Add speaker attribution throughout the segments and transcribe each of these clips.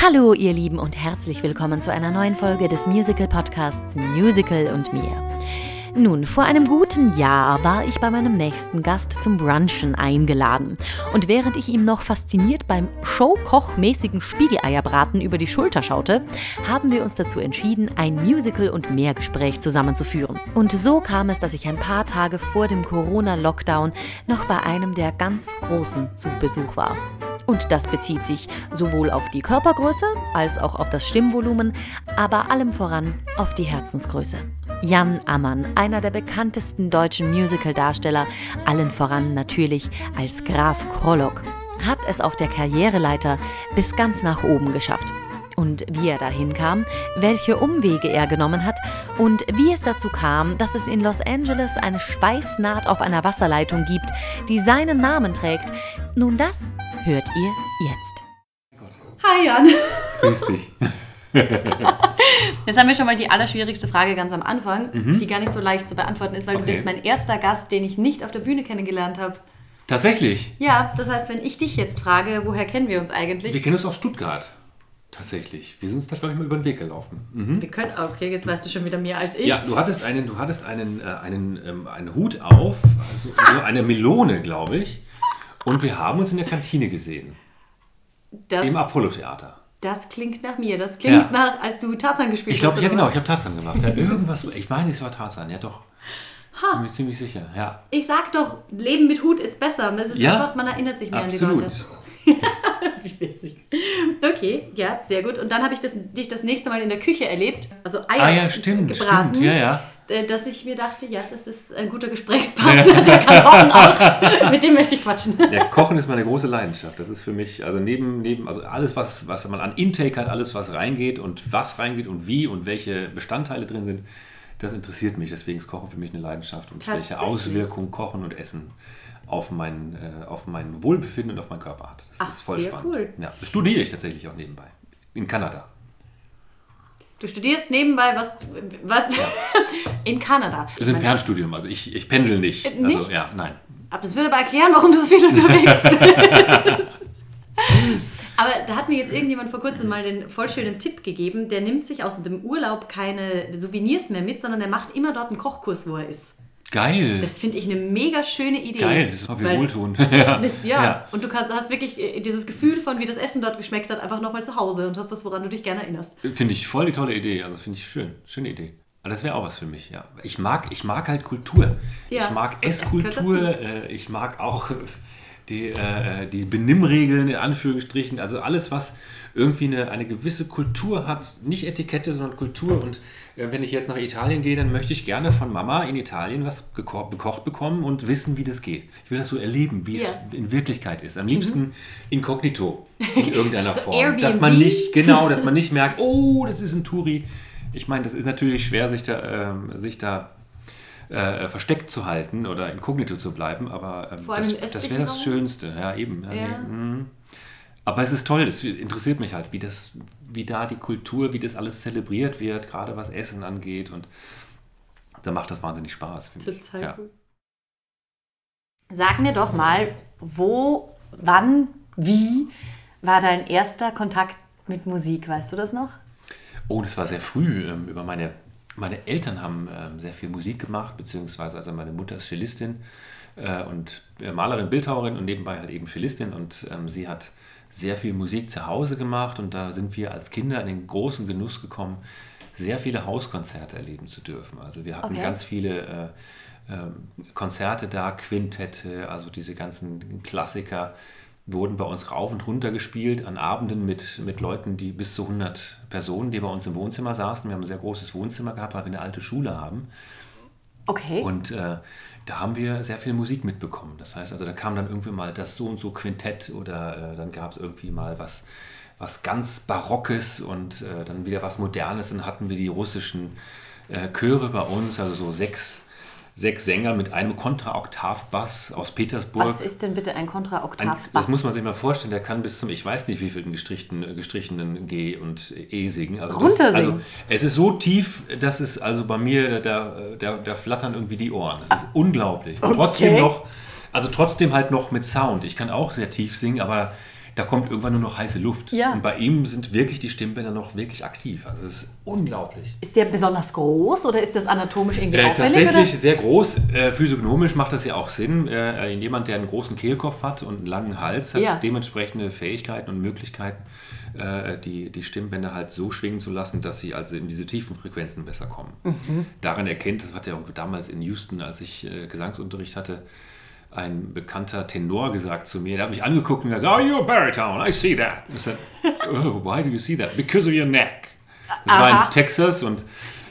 Speaker 1: Hallo ihr Lieben und herzlich willkommen zu einer neuen Folge des Musical Podcasts Musical und mir. Nun, vor einem guten Jahr war ich bei meinem nächsten Gast zum Brunchen eingeladen. Und während ich ihm noch fasziniert beim Showkoch-mäßigen Spiegeleierbraten über die Schulter schaute, haben wir uns dazu entschieden, ein Musical- und Mehrgespräch zusammenzuführen. Und so kam es, dass ich ein paar Tage vor dem Corona-Lockdown noch bei einem der ganz Großen zu Besuch war. Und das bezieht sich sowohl auf die Körpergröße als auch auf das Stimmvolumen, aber allem voran auf die Herzensgröße. Jan Ammann, einer der bekanntesten deutschen Musical-Darsteller, allen voran natürlich als Graf Krollock, hat es auf der Karriereleiter bis ganz nach oben geschafft. Und wie er dahin kam, welche Umwege er genommen hat und wie es dazu kam, dass es in Los Angeles eine Schweißnaht auf einer Wasserleitung gibt, die seinen Namen trägt, nun das hört ihr jetzt.
Speaker 2: Hi Jan.
Speaker 3: Grüß dich.
Speaker 2: Jetzt haben wir schon mal die allerschwierigste Frage ganz am Anfang, die gar nicht so leicht zu beantworten ist, weil du
Speaker 3: Okay.
Speaker 2: bist mein erster Gast, den ich nicht auf der Bühne kennengelernt habe.
Speaker 3: Tatsächlich.
Speaker 2: Ja, das heißt, wenn ich dich jetzt frage, woher kennen wir uns eigentlich?
Speaker 3: Wir kennen uns aus Stuttgart. Tatsächlich. Wir sind uns da, glaube ich, mal über den Weg gelaufen. Mhm.
Speaker 2: Wir können, okay, jetzt weißt du schon wieder mehr als ich.
Speaker 3: Ja, du hattest einen, du hattest einen, äh, einen, ähm, einen Hut auf, also so eine Melone, glaube ich. Und wir haben uns in der Kantine gesehen.
Speaker 2: das,
Speaker 3: Im Apollo-Theater.
Speaker 2: das klingt nach mir. Das klingt
Speaker 3: Ja.
Speaker 2: nach, als du Tarzan gespielt
Speaker 3: Ich glaube,
Speaker 2: hast.
Speaker 3: ja
Speaker 2: oder
Speaker 3: genau,
Speaker 2: was?
Speaker 3: ich habe Tarzan gemacht. Ja, irgendwas, ich meine, es war Tarzan, ja doch. Bin mir ziemlich sicher, ja.
Speaker 2: Ich sag doch, Leben mit Hut ist besser. Es ist
Speaker 3: Ja,
Speaker 2: einfach, man erinnert sich mehr an die
Speaker 3: Absolut.
Speaker 2: Leute. Wie witzig. Okay, ja, sehr gut. Und dann habe ich das, dich das nächste Mal in der Küche erlebt. Also Eier
Speaker 3: Ah ja, stimmt,
Speaker 2: gebraten.
Speaker 3: stimmt, ja, ja.
Speaker 2: Äh, Dass ich mir dachte, ja, das ist ein guter Gesprächspartner, der kann kochen auch. Mit dem möchte ich quatschen.
Speaker 3: Ja, Kochen ist meine große Leidenschaft. Das ist für mich, also neben, neben also alles, was, was man an Intake hat, alles, was reingeht und was reingeht und wie und welche Bestandteile drin sind, das interessiert mich. Deswegen ist Kochen für mich eine Leidenschaft und welche? Auswirkungen Kochen und Essen auf mein, äh, auf mein Wohlbefinden und auf meinen Körper hat. Das
Speaker 2: Ach,
Speaker 3: ist voll
Speaker 2: sehr
Speaker 3: spannend.
Speaker 2: cool.
Speaker 3: Ja, das studiere ich tatsächlich auch nebenbei. In Kanada.
Speaker 2: Du studierst nebenbei was, was in Kanada.
Speaker 3: Das ist ein Fernstudium, also ich, ich pendel nicht.
Speaker 2: Äh,
Speaker 3: Also
Speaker 2: nicht?
Speaker 3: ja, nein.
Speaker 2: Aber das würde aber erklären, warum du so viel unterwegs bist. Aber da hat mir jetzt irgendjemand vor kurzem mal den voll schönen Tipp gegeben, der nimmt sich aus dem Urlaub keine Souvenirs mehr mit, sondern der macht immer dort einen Kochkurs, wo er ist.
Speaker 3: Geil.
Speaker 2: Das finde ich eine mega schöne Idee.
Speaker 3: Geil, das ist auch wie wohltuend. ja.
Speaker 2: Ja.
Speaker 3: Ja.
Speaker 2: und du kannst, hast wirklich äh, dieses Gefühl von, wie das Essen dort geschmeckt hat, einfach nochmal zu Hause und hast was, woran du dich gerne erinnerst.
Speaker 3: Finde ich voll die tolle Idee. Also finde ich schön. Schöne Idee. Aber das wäre auch was für mich, ja. Ich mag, ich mag halt Kultur.
Speaker 2: Ja.
Speaker 3: Ich mag Esskultur. Äh, ich mag auch die, äh, die Benimmregeln in Anführungsstrichen. Also alles, was irgendwie eine, eine gewisse Kultur hat. Nicht Etikette, sondern Kultur. Und äh, wenn ich jetzt nach Italien gehe, dann möchte ich gerne von Mama in Italien was geko bekocht bekommen und wissen, wie das geht. Ich will das so erleben, wie
Speaker 2: Ja.
Speaker 3: es in Wirklichkeit ist. Am liebsten inkognito in irgendeiner
Speaker 2: So
Speaker 3: Form. Dass man
Speaker 2: Airbnb?
Speaker 3: nicht, genau, dass man nicht merkt, oh, das ist ein Touri. Ich meine, das ist natürlich schwer, sich da, ähm, sich da äh, versteckt zu halten oder inkognito zu bleiben, aber ähm, das, das wäre das? Schönste. Ja, eben. Ja,
Speaker 2: Ja.
Speaker 3: nee, mm. Aber es ist toll, es interessiert mich halt, wie, das, wie da die Kultur, wie das alles zelebriert wird, gerade was Essen angeht und da macht das wahnsinnig Spaß.
Speaker 2: Total
Speaker 3: Ja.
Speaker 2: cool. Sag mir doch mal, wo, wann, wie war dein erster Kontakt mit Musik? Weißt du das noch?
Speaker 3: Oh, das war sehr früh. Ähm, über meine, meine Eltern haben ähm, sehr viel Musik gemacht, beziehungsweise also meine Mutter ist Cellistin äh, und äh, Malerin, Bildhauerin und nebenbei halt eben Cellistin und ähm, sie hat sehr viel Musik zu Hause gemacht und da sind wir als Kinder in den großen Genuss gekommen, sehr viele Hauskonzerte erleben zu dürfen. Also wir hatten
Speaker 2: Okay.
Speaker 3: ganz viele äh, ähm, Konzerte da, Quintette, also diese ganzen Klassiker wurden bei uns rauf und runter gespielt an Abenden mit, mit Leuten, die bis zu 100 Personen, die bei uns im Wohnzimmer saßen. Wir haben ein sehr großes Wohnzimmer gehabt, weil wir eine alte Schule haben.
Speaker 2: Okay.
Speaker 3: Und äh, da haben wir sehr viel Musik mitbekommen. Das heißt, also da kam dann irgendwie mal das so und so Quintett oder äh, dann gab es irgendwie mal was, was ganz Barockes und äh, dann wieder was Modernes. Dann hatten wir die russischen äh, Chöre bei uns, also so sechs, sechs Sänger mit einem Kontraoktavbass aus Petersburg.
Speaker 2: Was ist denn bitte ein
Speaker 3: Ein,
Speaker 2: Kontraoktav?
Speaker 3: das muss man sich mal vorstellen, der kann bis zum, ich weiß nicht, wie viel gestrichen, gestrichenen G und E singen. Also, das,
Speaker 2: Runtersingen?
Speaker 3: also es ist so tief, dass es also bei mir, da, da, da flattern irgendwie die Ohren. Das ist unglaublich. Und
Speaker 2: Okay.
Speaker 3: trotzdem noch, also trotzdem halt noch mit Sound. Ich kann auch sehr tief singen, aber da kommt irgendwann nur noch heiße Luft.
Speaker 2: Ja.
Speaker 3: Und bei ihm sind wirklich die Stimmbänder noch wirklich aktiv. Also es ist unglaublich.
Speaker 2: Ist der besonders groß oder ist das anatomisch irgendwie
Speaker 3: Äh, tatsächlich
Speaker 2: oder?
Speaker 3: sehr groß. Äh, physiognomisch macht das ja auch Sinn. Äh, jemand, der einen großen Kehlkopf hat und einen langen Hals, hat
Speaker 2: Ja.
Speaker 3: dementsprechende Fähigkeiten und Möglichkeiten, äh, die, die Stimmbänder halt so schwingen zu lassen, dass sie also in diese tiefen Frequenzen besser kommen.
Speaker 2: Mhm.
Speaker 3: Daran erkennt, das hat ja auch damals in Houston, als ich äh, Gesangsunterricht hatte, ein bekannter Tenor gesagt zu mir, der hat mich angeguckt und gesagt, oh, you're a baritone, I see that. I said, oh, why do you see that? Because of your neck. Das war
Speaker 2: Aha.
Speaker 3: in Texas und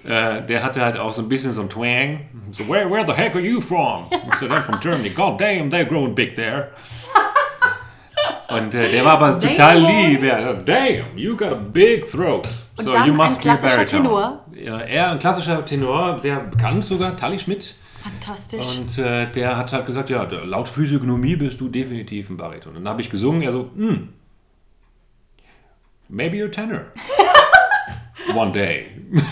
Speaker 3: äh, der hatte halt auch so ein bisschen so ein Twang. So, where, where the heck are you from? I said, I'm from Germany. God damn, they're growing big there. Und äh, der war aber total lieb. Ja, damn, you got a big throat.
Speaker 2: Und
Speaker 3: so you
Speaker 2: ein
Speaker 3: must be a
Speaker 2: klassischer
Speaker 3: baritone.
Speaker 2: Tenor?
Speaker 3: Ja, er ein klassischer Tenor, sehr bekannt sogar, Tally Schmidt.
Speaker 2: Fantastisch.
Speaker 3: Und äh, der hat halt gesagt, ja, laut Physiognomie bist du definitiv ein Bariton. Und dann habe ich gesungen, er so, hm, maybe you're tenor. One day.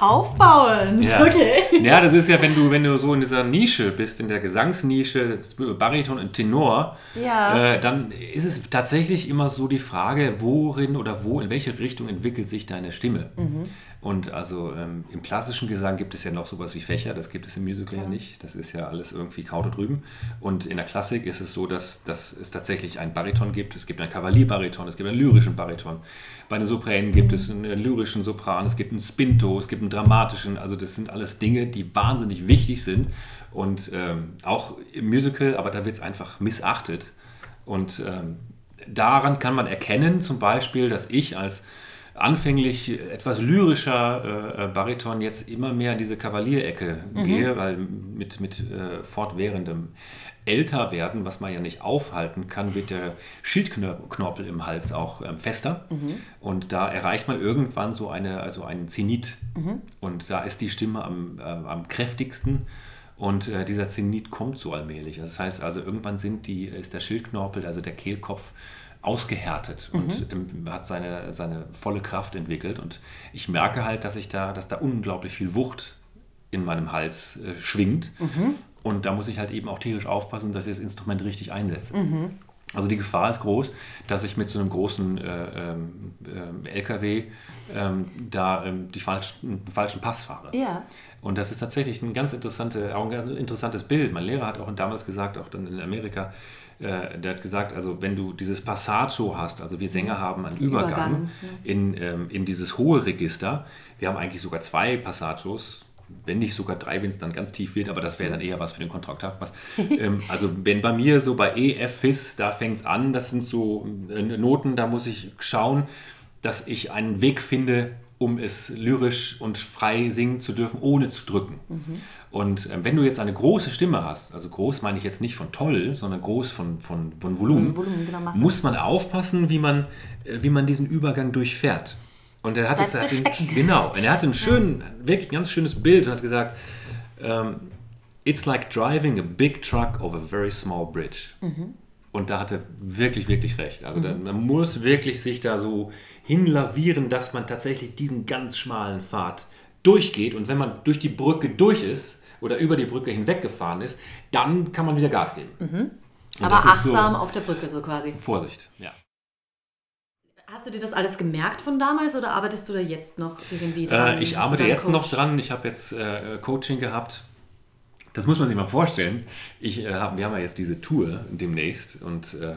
Speaker 2: Aufbauend.
Speaker 3: Ja.
Speaker 2: Okay.
Speaker 3: Ja, das ist ja, wenn du, wenn du so in dieser Nische bist, in der Gesangsnische, Bariton und Tenor,
Speaker 2: Ja.
Speaker 3: äh, dann ist es tatsächlich immer so die Frage, worin oder wo, in welche Richtung entwickelt sich deine Stimme. Und also ähm, im klassischen Gesang gibt es ja noch sowas wie Fächer, das gibt es im Musical ja nicht. Das ist ja alles irgendwie Kraut und Rüben. Und in der Klassik ist es so, dass, dass es tatsächlich einen Bariton gibt. Es gibt einen Kavalierbariton, es gibt einen lyrischen Bariton. Bei den Sopranen gibt es einen lyrischen Sopran, es gibt einen Spinto, es gibt einen dramatischen. Also das sind alles Dinge, die wahnsinnig wichtig sind. Und ähm, auch im Musical, aber da wird es einfach missachtet. Und ähm, daran kann man erkennen, zum Beispiel, dass ich als anfänglich etwas lyrischer äh, äh, Bariton jetzt immer mehr in diese Kavalierecke gehe, weil mit, mit äh, fortwährendem Älterwerden, was man ja nicht aufhalten kann, wird der Schildknorpel im Hals auch ähm, fester. Und da erreicht man irgendwann so eine, also einen Zenit. Und da ist die Stimme am, äh, am kräftigsten. Und äh, dieser Zenit kommt so allmählich. Das heißt also, irgendwann sind die, ist der Schildknorpel, also der Kehlkopf, ausgehärtet und ähm, hat seine, seine volle Kraft entwickelt. Und ich merke halt, dass ich da, dass da unglaublich viel Wucht in meinem Hals äh, schwingt. Und da muss ich halt eben auch tierisch aufpassen, dass ich das Instrument richtig einsetze. Also die Gefahr ist groß, dass ich mit so einem großen äh, ähm, ähm, LKW ähm, da ähm, die falschen, den falschen Pass fahre.
Speaker 2: Ja.
Speaker 3: Und das ist tatsächlich ein ganz, interessante, ein ganz interessantes Bild. Mein Lehrer hat auch damals gesagt, auch dann in Amerika, äh, der hat gesagt, also wenn du dieses Passaggio hast, also wir Sänger haben einen Übergang,
Speaker 2: Übergang,
Speaker 3: in, ähm, in dieses hohe Register. Wir haben eigentlich sogar zwei Passaggios, wenn nicht sogar drei, wenn es dann ganz tief wird, aber das wäre dann eher was für den Kontrakthaft. Was. ähm, also wenn bei mir so bei E, F, Fis, da fängt es an, das sind so äh, Noten, da muss ich schauen, dass ich einen Weg finde, um es lyrisch und frei singen zu dürfen, ohne zu drücken. Und ähm, wenn du jetzt eine große Stimme hast, also groß meine ich jetzt nicht von toll, sondern groß von, von, von Volumen,
Speaker 2: Volumen, genau,
Speaker 3: muss man aufpassen, wie man, äh, wie man diesen Übergang durchfährt. Und er hat es, hat einen, genau, und er hat ein schön, wirklich ein ganz schönes Bild und hat gesagt, ähm, it's like driving a big truck over a very small bridge. Und da hat er wirklich, wirklich recht. Also da, man muss wirklich sich da so hinlavieren, dass man tatsächlich diesen ganz schmalen Pfad durchgeht. Und wenn man durch die Brücke durch ist oder über die Brücke hinweggefahren ist, dann kann man wieder Gas geben. Und
Speaker 2: Aber
Speaker 3: ist so-
Speaker 2: achtsam auf der Brücke so quasi.
Speaker 3: Vorsicht, ja.
Speaker 2: Hast du dir das alles gemerkt von damals oder arbeitest du da jetzt noch irgendwie dran?
Speaker 3: Äh, ich arbeite jetzt noch
Speaker 2: Coach?
Speaker 3: dran. Ich habe jetzt äh, Coaching gehabt. Das muss man sich mal vorstellen. Ich, äh, hab, wir haben ja jetzt diese Tour demnächst und äh,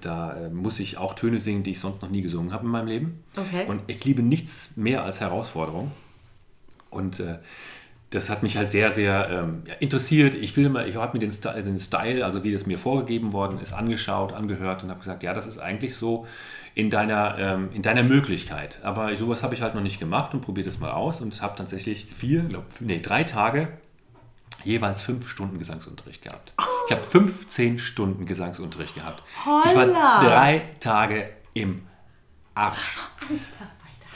Speaker 3: da äh, muss ich auch Töne singen, die ich sonst noch nie gesungen habe in meinem Leben.
Speaker 2: Okay.
Speaker 3: Und ich liebe nichts mehr als Herausforderung. Und äh, das hat mich halt sehr, sehr ähm, interessiert. Ich will mal, ich habe mir den, Sti- den Style, also wie das mir vorgegeben worden ist, angeschaut, angehört und habe gesagt, ja, das ist eigentlich so in deiner, ähm, in deiner Möglichkeit. Aber sowas habe ich halt noch nicht gemacht und probiere das mal aus und habe tatsächlich vier, glaub, nee, drei Tage jeweils fünf Stunden Gesangsunterricht gehabt. Ich habe 15 Stunden Gesangsunterricht gehabt. Ich war
Speaker 2: Holla!
Speaker 3: drei Tage im Arsch.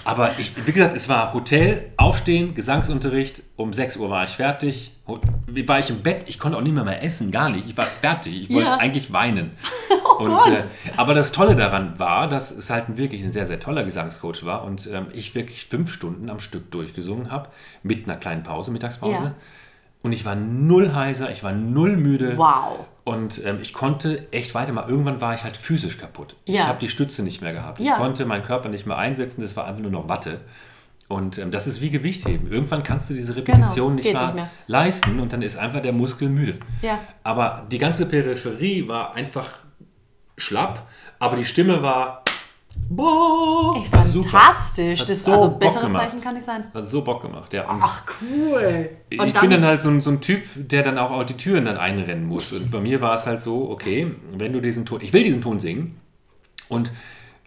Speaker 3: Aber ich, wie gesagt, es war Hotel, Aufstehen, Gesangsunterricht. Um 6 Uhr war ich fertig. War ich im Bett, ich konnte auch nicht mehr mehr essen, gar nicht. Ich war fertig. Ich wollte
Speaker 2: Ja.
Speaker 3: eigentlich weinen. und,
Speaker 2: Gott.
Speaker 3: äh, aber das Tolle daran war, dass es halt wirklich ein sehr, sehr toller Gesangscoach war und ähm, ich wirklich fünf Stunden am Stück durchgesungen habe, mit einer kleinen Pause, Mittagspause.
Speaker 2: Ja.
Speaker 3: Und ich war null heiser, ich war null müde.
Speaker 2: Wow.
Speaker 3: Und ähm, ich konnte echt weitermachen. Irgendwann war ich halt physisch kaputt. Ich
Speaker 2: Ja.
Speaker 3: habe die Stütze nicht mehr gehabt. Ich
Speaker 2: Ja.
Speaker 3: konnte meinen Körper nicht mehr einsetzen, das war einfach nur noch Watte. Und ähm, das ist wie Gewichtheben. Irgendwann kannst du diese Repetition nicht,
Speaker 2: Genau. geht
Speaker 3: mehr
Speaker 2: nicht mehr.
Speaker 3: leisten und dann ist einfach der Muskel müde.
Speaker 2: Ja.
Speaker 3: Aber die ganze Peripherie war einfach schlapp, aber die Stimme war. Boah,
Speaker 2: Ey, fantastisch. Das,
Speaker 3: so
Speaker 2: also besseres
Speaker 3: gemacht.
Speaker 2: Zeichen kann nicht sein.
Speaker 3: Hat so Bock gemacht, ja. Und
Speaker 2: Ach, cool.
Speaker 3: ich bin dann halt so ein, so ein Typ, der dann auch, auch die Türen dann einrennen muss. Und bei mir war es halt so, okay, wenn du diesen Ton, ich will diesen Ton singen und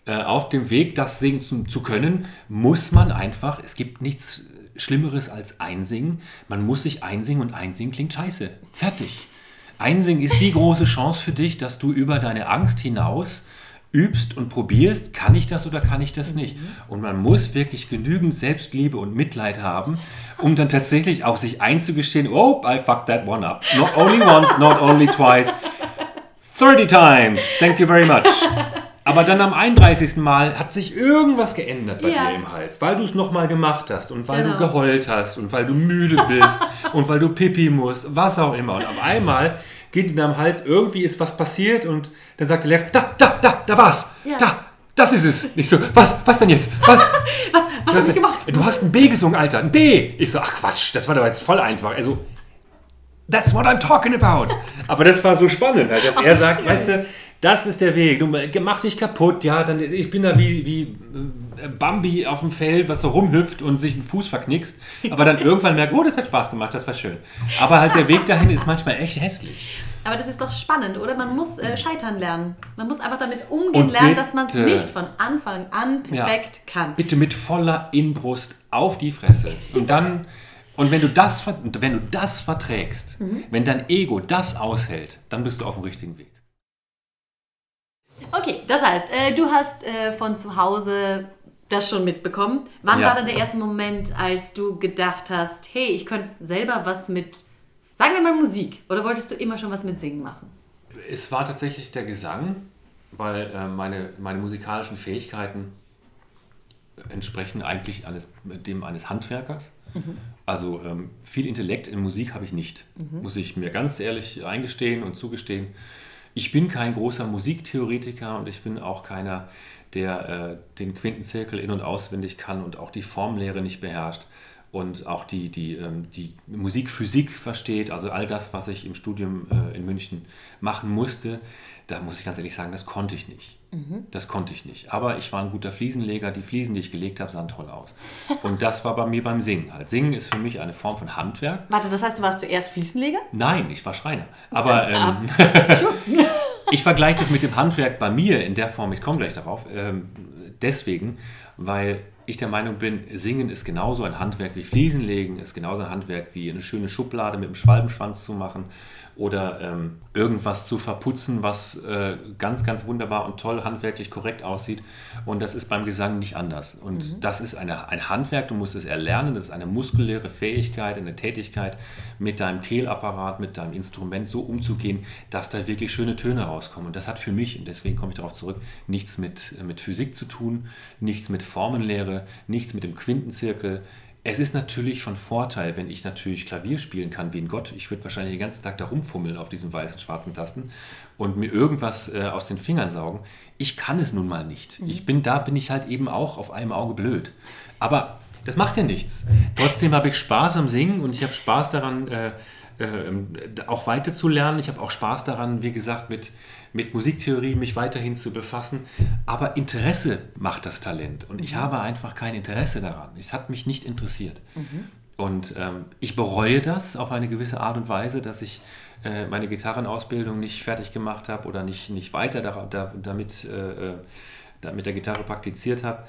Speaker 3: äh, auf dem Weg, das singen zu, zu können, muss man einfach, es gibt nichts Schlimmeres als einsingen. Man muss sich einsingen und einsingen klingt scheiße. Fertig. Einsingen ist die große Chance für dich, dass du über deine Angst hinaus übst und probierst, kann ich das oder kann ich das nicht. Und man muss wirklich genügend Selbstliebe und Mitleid haben, um dann tatsächlich auch sich einzugestehen, oh, I fucked that one up. Not only once, not only twice, 30 times. Thank you very much. Aber dann am 31. Mal hat sich irgendwas geändert bei
Speaker 2: Ja.
Speaker 3: dir im Hals, weil du es nochmal gemacht hast und weil
Speaker 2: Genau.
Speaker 3: du geheult hast und weil du müde bist und weil du pipi musst, was auch immer. Und auf einmal geht in deinem Hals, irgendwie ist was passiert und dann sagt der Lehrer, da, da, da, da war's,
Speaker 2: Ja.
Speaker 3: da, das ist es. Ich so, was, was denn jetzt? Was?
Speaker 2: Was, was hast du gemacht?
Speaker 3: Du hast ein B gesungen, Alter, ein B. Ich so, ach Quatsch, das war doch jetzt voll einfach. Also, that's what I'm talking about. Aber das war so spannend, halt, dass er sagt, weißt du, das ist der Weg. Du mach dich kaputt, ja, dann ich bin da wie, wie äh, Bambi auf dem Feld, was so rumhüpft und sich einen Fuß verknickst, aber dann irgendwann merkt, oh, das hat Spaß gemacht, das war schön. Aber halt der Weg dahin ist manchmal echt hässlich.
Speaker 2: Aber das ist doch spannend, oder? Man muss äh, scheitern lernen. Man muss einfach damit umgehen
Speaker 3: Und
Speaker 2: lernen, dass man es
Speaker 3: bitte.
Speaker 2: nicht von Anfang an perfekt kann.
Speaker 3: Bitte mit voller Inbrust auf die Fresse. Und dann, und wenn du das, wenn du das verträgst, wenn dein Ego das aushält, dann bist du auf dem richtigen Weg.
Speaker 2: Okay, das heißt, äh, du hast äh, von zu Hause das schon mitbekommen. Wann
Speaker 3: Ja.
Speaker 2: war dann der erste Moment, als du gedacht hast, hey, ich könnte selber was mit, sagen wir mal Musik, oder wolltest du immer schon was mit Singen machen?
Speaker 3: Es war tatsächlich der Gesang, weil äh, meine, meine musikalischen Fähigkeiten entsprechen eigentlich eines, dem eines Handwerkers. Also ähm, viel Intellekt in Musik habe ich nicht, muss ich mir ganz ehrlich eingestehen und zugestehen. Ich bin kein großer Musiktheoretiker und ich bin auch keiner, der äh, den Quintenzirkel in- und auswendig kann und auch die Formlehre nicht beherrscht und auch die, die, ähm, die Musikphysik versteht, also all das, was ich im Studium äh, in München machen musste, da muss ich ganz ehrlich sagen, das konnte ich nicht. Das konnte ich nicht. Aber ich war ein guter Fliesenleger. Die Fliesen, die ich gelegt habe, sahen toll aus. Und das war bei mir beim Singen halt. Singen ist für mich eine Form von Handwerk.
Speaker 2: Warte, das heißt, du warst zuerst Fliesenleger?
Speaker 3: Nein, ich war Schreiner. Aber ähm, ich vergleiche das mit dem Handwerk bei mir in der Form, ich komme gleich darauf, ähm, deswegen, weil ich der Meinung bin, Singen ist genauso ein Handwerk wie Fliesenlegen, ist genauso ein Handwerk wie eine schöne Schublade mit einem Schwalbenschwanz zu machen oder ähm, irgendwas zu verputzen, was äh, ganz, ganz wunderbar und toll handwerklich korrekt aussieht. Und das ist beim Gesang nicht anders. Und das ist eine, ein Handwerk, du musst es erlernen, das ist eine muskuläre Fähigkeit, eine Tätigkeit, mit deinem Kehlapparat, mit deinem Instrument so umzugehen, dass da wirklich schöne Töne rauskommen. Und das hat für mich, und deswegen komme ich darauf zurück, nichts mit, mit Physik zu tun, nichts mit Formenlehre, nichts mit dem Quintenzirkel. Es ist natürlich von Vorteil, wenn ich natürlich Klavier spielen kann wie ein Gott. Ich würde wahrscheinlich den ganzen Tag da rumfummeln auf diesen weißen, schwarzen Tasten und mir irgendwas äh, aus den Fingern saugen. Ich kann es nun mal nicht. Ich bin, da bin ich halt eben auch auf einem Auge blöd. Aber das macht ja nichts. Trotzdem habe ich Spaß am Singen und ich habe Spaß daran, äh, äh, auch weiter zu lernen. Ich habe auch Spaß daran, wie gesagt, mit, mit Musiktheorie mich weiterhin zu befassen. Aber Interesse macht das Talent. Und ich habe einfach kein Interesse daran. Es hat mich nicht interessiert. Und ähm, ich bereue das auf eine gewisse Art und Weise, dass ich äh, meine Gitarrenausbildung nicht fertig gemacht habe oder nicht, nicht weiter da, da, damit, äh, äh, da mit der Gitarre praktiziert habe.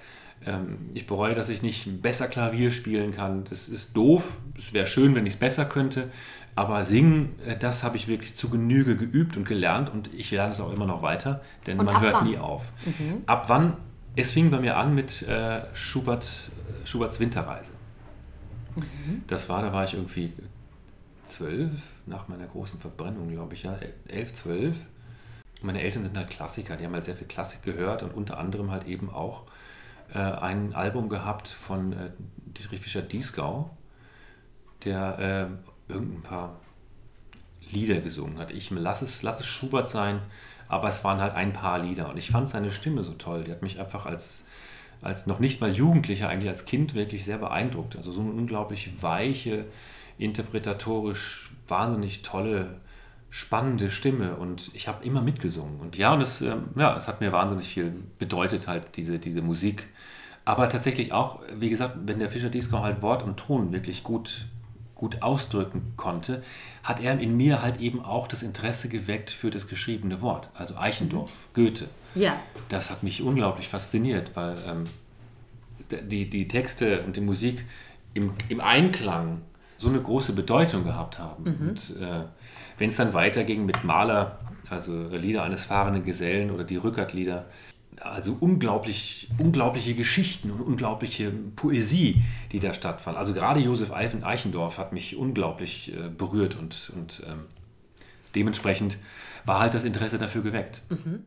Speaker 3: Ähm, ich bereue, dass ich nicht besser Klavier spielen kann. Das ist doof. Es wäre schön, wenn ich es besser könnte. Aber singen, äh, das habe ich wirklich zu Genüge geübt und gelernt und ich lerne es auch immer noch weiter, denn
Speaker 2: Und
Speaker 3: man hört
Speaker 2: wann?
Speaker 3: nie auf. Ab wann? Es fing bei mir an mit äh, Schubert, Schuberts Winterreise. Das war, da war ich irgendwie zwölf, nach meiner großen Verbrennung, glaube ich, ja, elf, zwölf. Meine Eltern sind halt Klassiker, die haben halt sehr viel Klassik gehört und unter anderem halt eben auch äh, ein Album gehabt von äh, Dietrich Fischer-Dieskau, der äh, irgendein paar Lieder gesungen hat. Ich lass es, lass es Schubert sein, aber es waren halt ein paar Lieder. Und ich fand seine Stimme so toll. Die hat mich einfach als, als noch nicht mal Jugendlicher, eigentlich als Kind wirklich sehr beeindruckt. Also so eine unglaublich weiche, interpretatorisch wahnsinnig tolle, spannende Stimme. Und ich habe immer mitgesungen. Und ja, und es, ähm, ja, hat mir wahnsinnig viel bedeutet, halt diese, diese Musik. Aber tatsächlich auch, wie gesagt, wenn der Fischer Disco halt Wort und Ton wirklich gut gut ausdrücken konnte, hat er in mir halt eben auch das Interesse geweckt für das geschriebene Wort. Also Eichendorff, mhm. Goethe.
Speaker 2: Ja.
Speaker 3: Das hat mich unglaublich fasziniert, weil ähm, die, die Texte und die Musik im, im Einklang so eine große Bedeutung gehabt haben. Mhm. Und äh, wenn es dann weiterging mit Maler, also Lieder eines fahrenden Gesellen oder die Rückert-Lieder, also unglaublich, unglaubliche Geschichten und unglaubliche Poesie, die da stattfand. Also gerade Josef Eichendorff hat mich unglaublich äh, berührt und, und ähm, dementsprechend war halt das Interesse dafür geweckt. Mhm.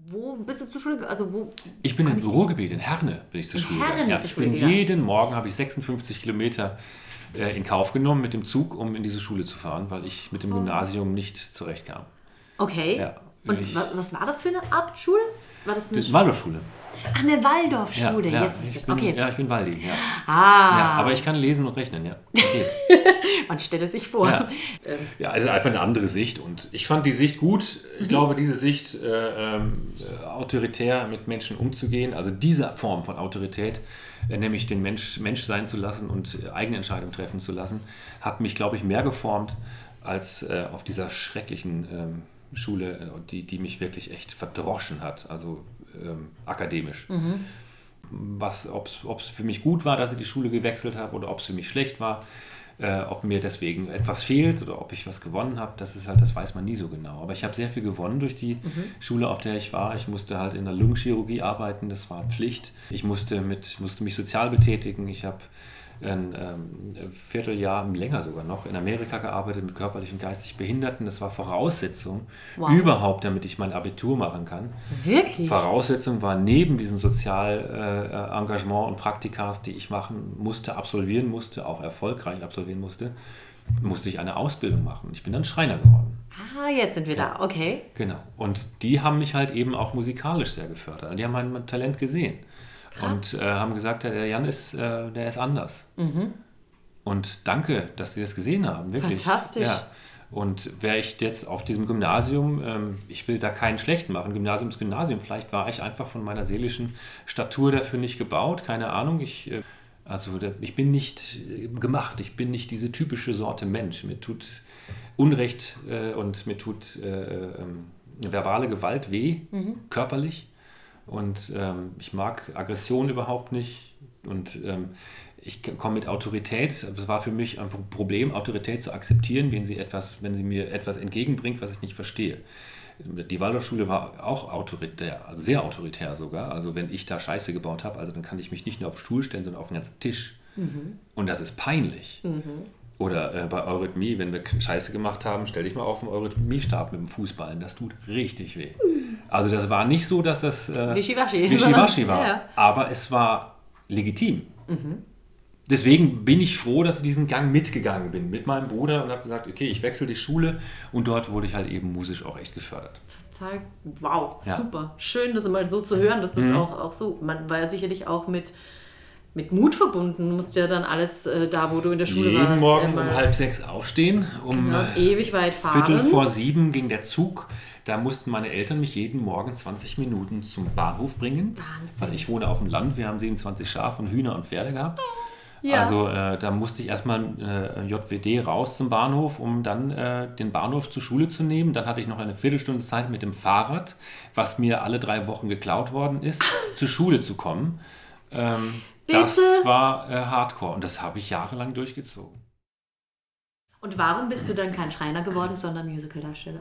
Speaker 2: Wo bist du zur Schule? Also wo
Speaker 3: ich bin im Ruhrgebiet, in Herne bin ich zur
Speaker 2: in
Speaker 3: Schule.
Speaker 2: Herne
Speaker 3: ja, ich bin
Speaker 2: gegangen.
Speaker 3: jeden Morgen habe ich 56 Kilometer äh, in Kauf genommen mit dem Zug, um in diese Schule zu fahren, weil ich mit dem oh. Gymnasium nicht zurechtkam.
Speaker 2: Okay.
Speaker 3: Ja,
Speaker 2: und
Speaker 3: ich,
Speaker 2: was war das für eine Art Schule? War das eine
Speaker 3: Waldorfschule.
Speaker 2: Ach, eine Waldorfschule.
Speaker 3: Ja, ja,
Speaker 2: Jetzt
Speaker 3: ich bin,
Speaker 2: okay.
Speaker 3: Ja, ich bin Waldi. Ja.
Speaker 2: Ah.
Speaker 3: Ja, aber ich kann lesen und rechnen, ja.
Speaker 2: Man stelle sich vor.
Speaker 3: Ja. ja, also einfach eine andere Sicht. Und ich fand die Sicht gut. Ich mhm. glaube, diese Sicht, äh, äh, autoritär mit Menschen umzugehen, also diese Form von Autorität, äh, nämlich den Mensch Mensch sein zu lassen und eigene Entscheidungen treffen zu lassen, hat mich, glaube ich, mehr geformt als äh, auf dieser schrecklichen ähm, Schule, äh, die, die mich wirklich echt verdroschen hat, also ähm, akademisch. Mhm. ob es für mich gut war, dass ich die Schule gewechselt habe oder ob es für mich schlecht war, äh, ob mir deswegen etwas fehlt oder ob ich was gewonnen habe, das ist halt, das weiß man nie so genau. Aber ich habe sehr viel gewonnen durch die mhm. Schule, auf der ich war. Ich musste halt in der Lungenchirurgie arbeiten, das war Pflicht. Ich musste, mit, musste mich sozial betätigen. Ich habe ein ähm, Vierteljahr, länger sogar noch, in Amerika gearbeitet mit körperlich und geistig Behinderten. Das war Voraussetzung wow. überhaupt, damit ich mein Abitur machen kann.
Speaker 2: Wirklich?
Speaker 3: Voraussetzung war neben diesem Sozialengagement äh, und Praktikas, die ich machen musste, absolvieren musste, auch erfolgreich absolvieren musste, musste ich eine Ausbildung machen. Ich bin dann Schreiner geworden.
Speaker 2: Ah, jetzt sind wir ja. da, okay.
Speaker 3: Genau. Und die haben mich halt eben auch musikalisch sehr gefördert. Die haben mein Talent gesehen. Krass. Und äh, haben gesagt, der Jan ist, äh, der ist anders. Mhm. Und danke, dass Sie das gesehen haben, wirklich.
Speaker 2: Fantastisch.
Speaker 3: Ja. Und wäre ich jetzt auf diesem Gymnasium, ähm, ich will da keinen schlechten machen, Gymnasium ist Gymnasium, vielleicht war ich einfach von meiner seelischen Statur dafür nicht gebaut, keine Ahnung. Ich, äh, also ich bin nicht äh, gemacht, ich bin nicht diese typische Sorte Mensch. Mir tut Unrecht äh, und mir tut äh, ähm, verbale Gewalt weh, mhm. körperlich. Und ähm, ich mag Aggression überhaupt nicht. Und ähm, ich komme mit Autorität. Es war für mich ein Problem, Autorität zu akzeptieren, wenn sie, etwas, wenn sie mir etwas entgegenbringt, was ich nicht verstehe. Die Waldorfschule war auch autoritär, also sehr autoritär sogar. Also wenn ich da Scheiße gebaut habe, also dann kann ich mich nicht nur auf den Stuhl stellen, sondern auf den ganzen Tisch. Mhm. Und das ist peinlich. Mhm. Oder äh, bei Eurythmie, wenn wir Scheiße gemacht haben, stell dich mal auf den Eurythmiestab mit dem Fußballen. Das tut richtig weh. Also das war nicht so, dass das äh,
Speaker 2: Wischiwaschi,
Speaker 3: Wischiwaschi war. Ja. Aber es war legitim. Mhm. Deswegen bin ich froh, dass ich diesen Gang mitgegangen bin mit meinem Bruder und habe gesagt, okay, ich wechsle die Schule und dort wurde ich halt eben musisch auch echt gefördert.
Speaker 2: Total, wow, ja. super. Schön, das mal so zu hören, dass das mhm. auch, auch so, man war ja sicherlich auch mit mit Mut verbunden. Du musst ja dann alles äh, da, wo du in der Schule
Speaker 3: Jeden
Speaker 2: warst.
Speaker 3: Jeden Morgen um halb sechs aufstehen. Um
Speaker 2: genau, ewig weit fahren.
Speaker 3: Viertel vor sieben ging der Zug. Da mussten meine Eltern mich jeden Morgen 20 Minuten zum Bahnhof bringen.
Speaker 2: Wahnsinn.
Speaker 3: Weil ich wohne auf dem Land. Wir haben 27 Schafe und Hühner und Pferde gehabt.
Speaker 2: Ja.
Speaker 3: Also äh, da musste ich erstmal äh, JWD raus zum Bahnhof, um dann äh, den Bahnhof zur Schule zu nehmen. Dann hatte ich noch eine Viertelstunde Zeit mit dem Fahrrad, was mir alle drei Wochen geklaut worden ist, zur Schule zu kommen. Ähm, das war äh, Hardcore und das habe ich jahrelang durchgezogen.
Speaker 2: Und warum bist du dann kein Schreiner geworden, sondern Musicaldarsteller?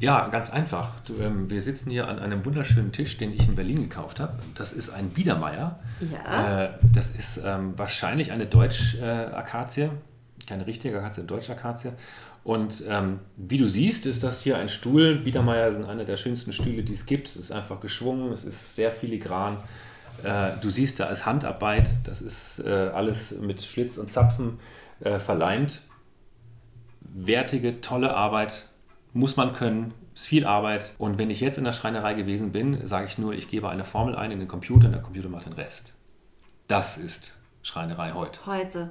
Speaker 3: Ja, ganz einfach. Du, ähm, wir sitzen hier an einem wunderschönen Tisch, den ich in Berlin gekauft habe. Das ist ein Biedermeier.
Speaker 2: Ja.
Speaker 3: Äh, das ist ähm, wahrscheinlich eine Deutsch-Akazie, keine richtige Akazie, eine Deutsch-Akazie. Und ähm, wie du siehst, ist das hier ein Stuhl. Biedermeier sind einer der schönsten Stühle, die es gibt. Es ist einfach geschwungen, es ist sehr filigran. Äh, du siehst, da ist Handarbeit, das ist äh, alles mit Schlitz und Zapfen äh, verleimt. Wertige, tolle Arbeit, muss man können, ist viel Arbeit. Und wenn ich jetzt in der Schreinerei gewesen bin, sage ich nur, ich gebe eine Formel ein in den Computer und der Computer macht den Rest. Das ist Schreinerei heute.
Speaker 2: Heute.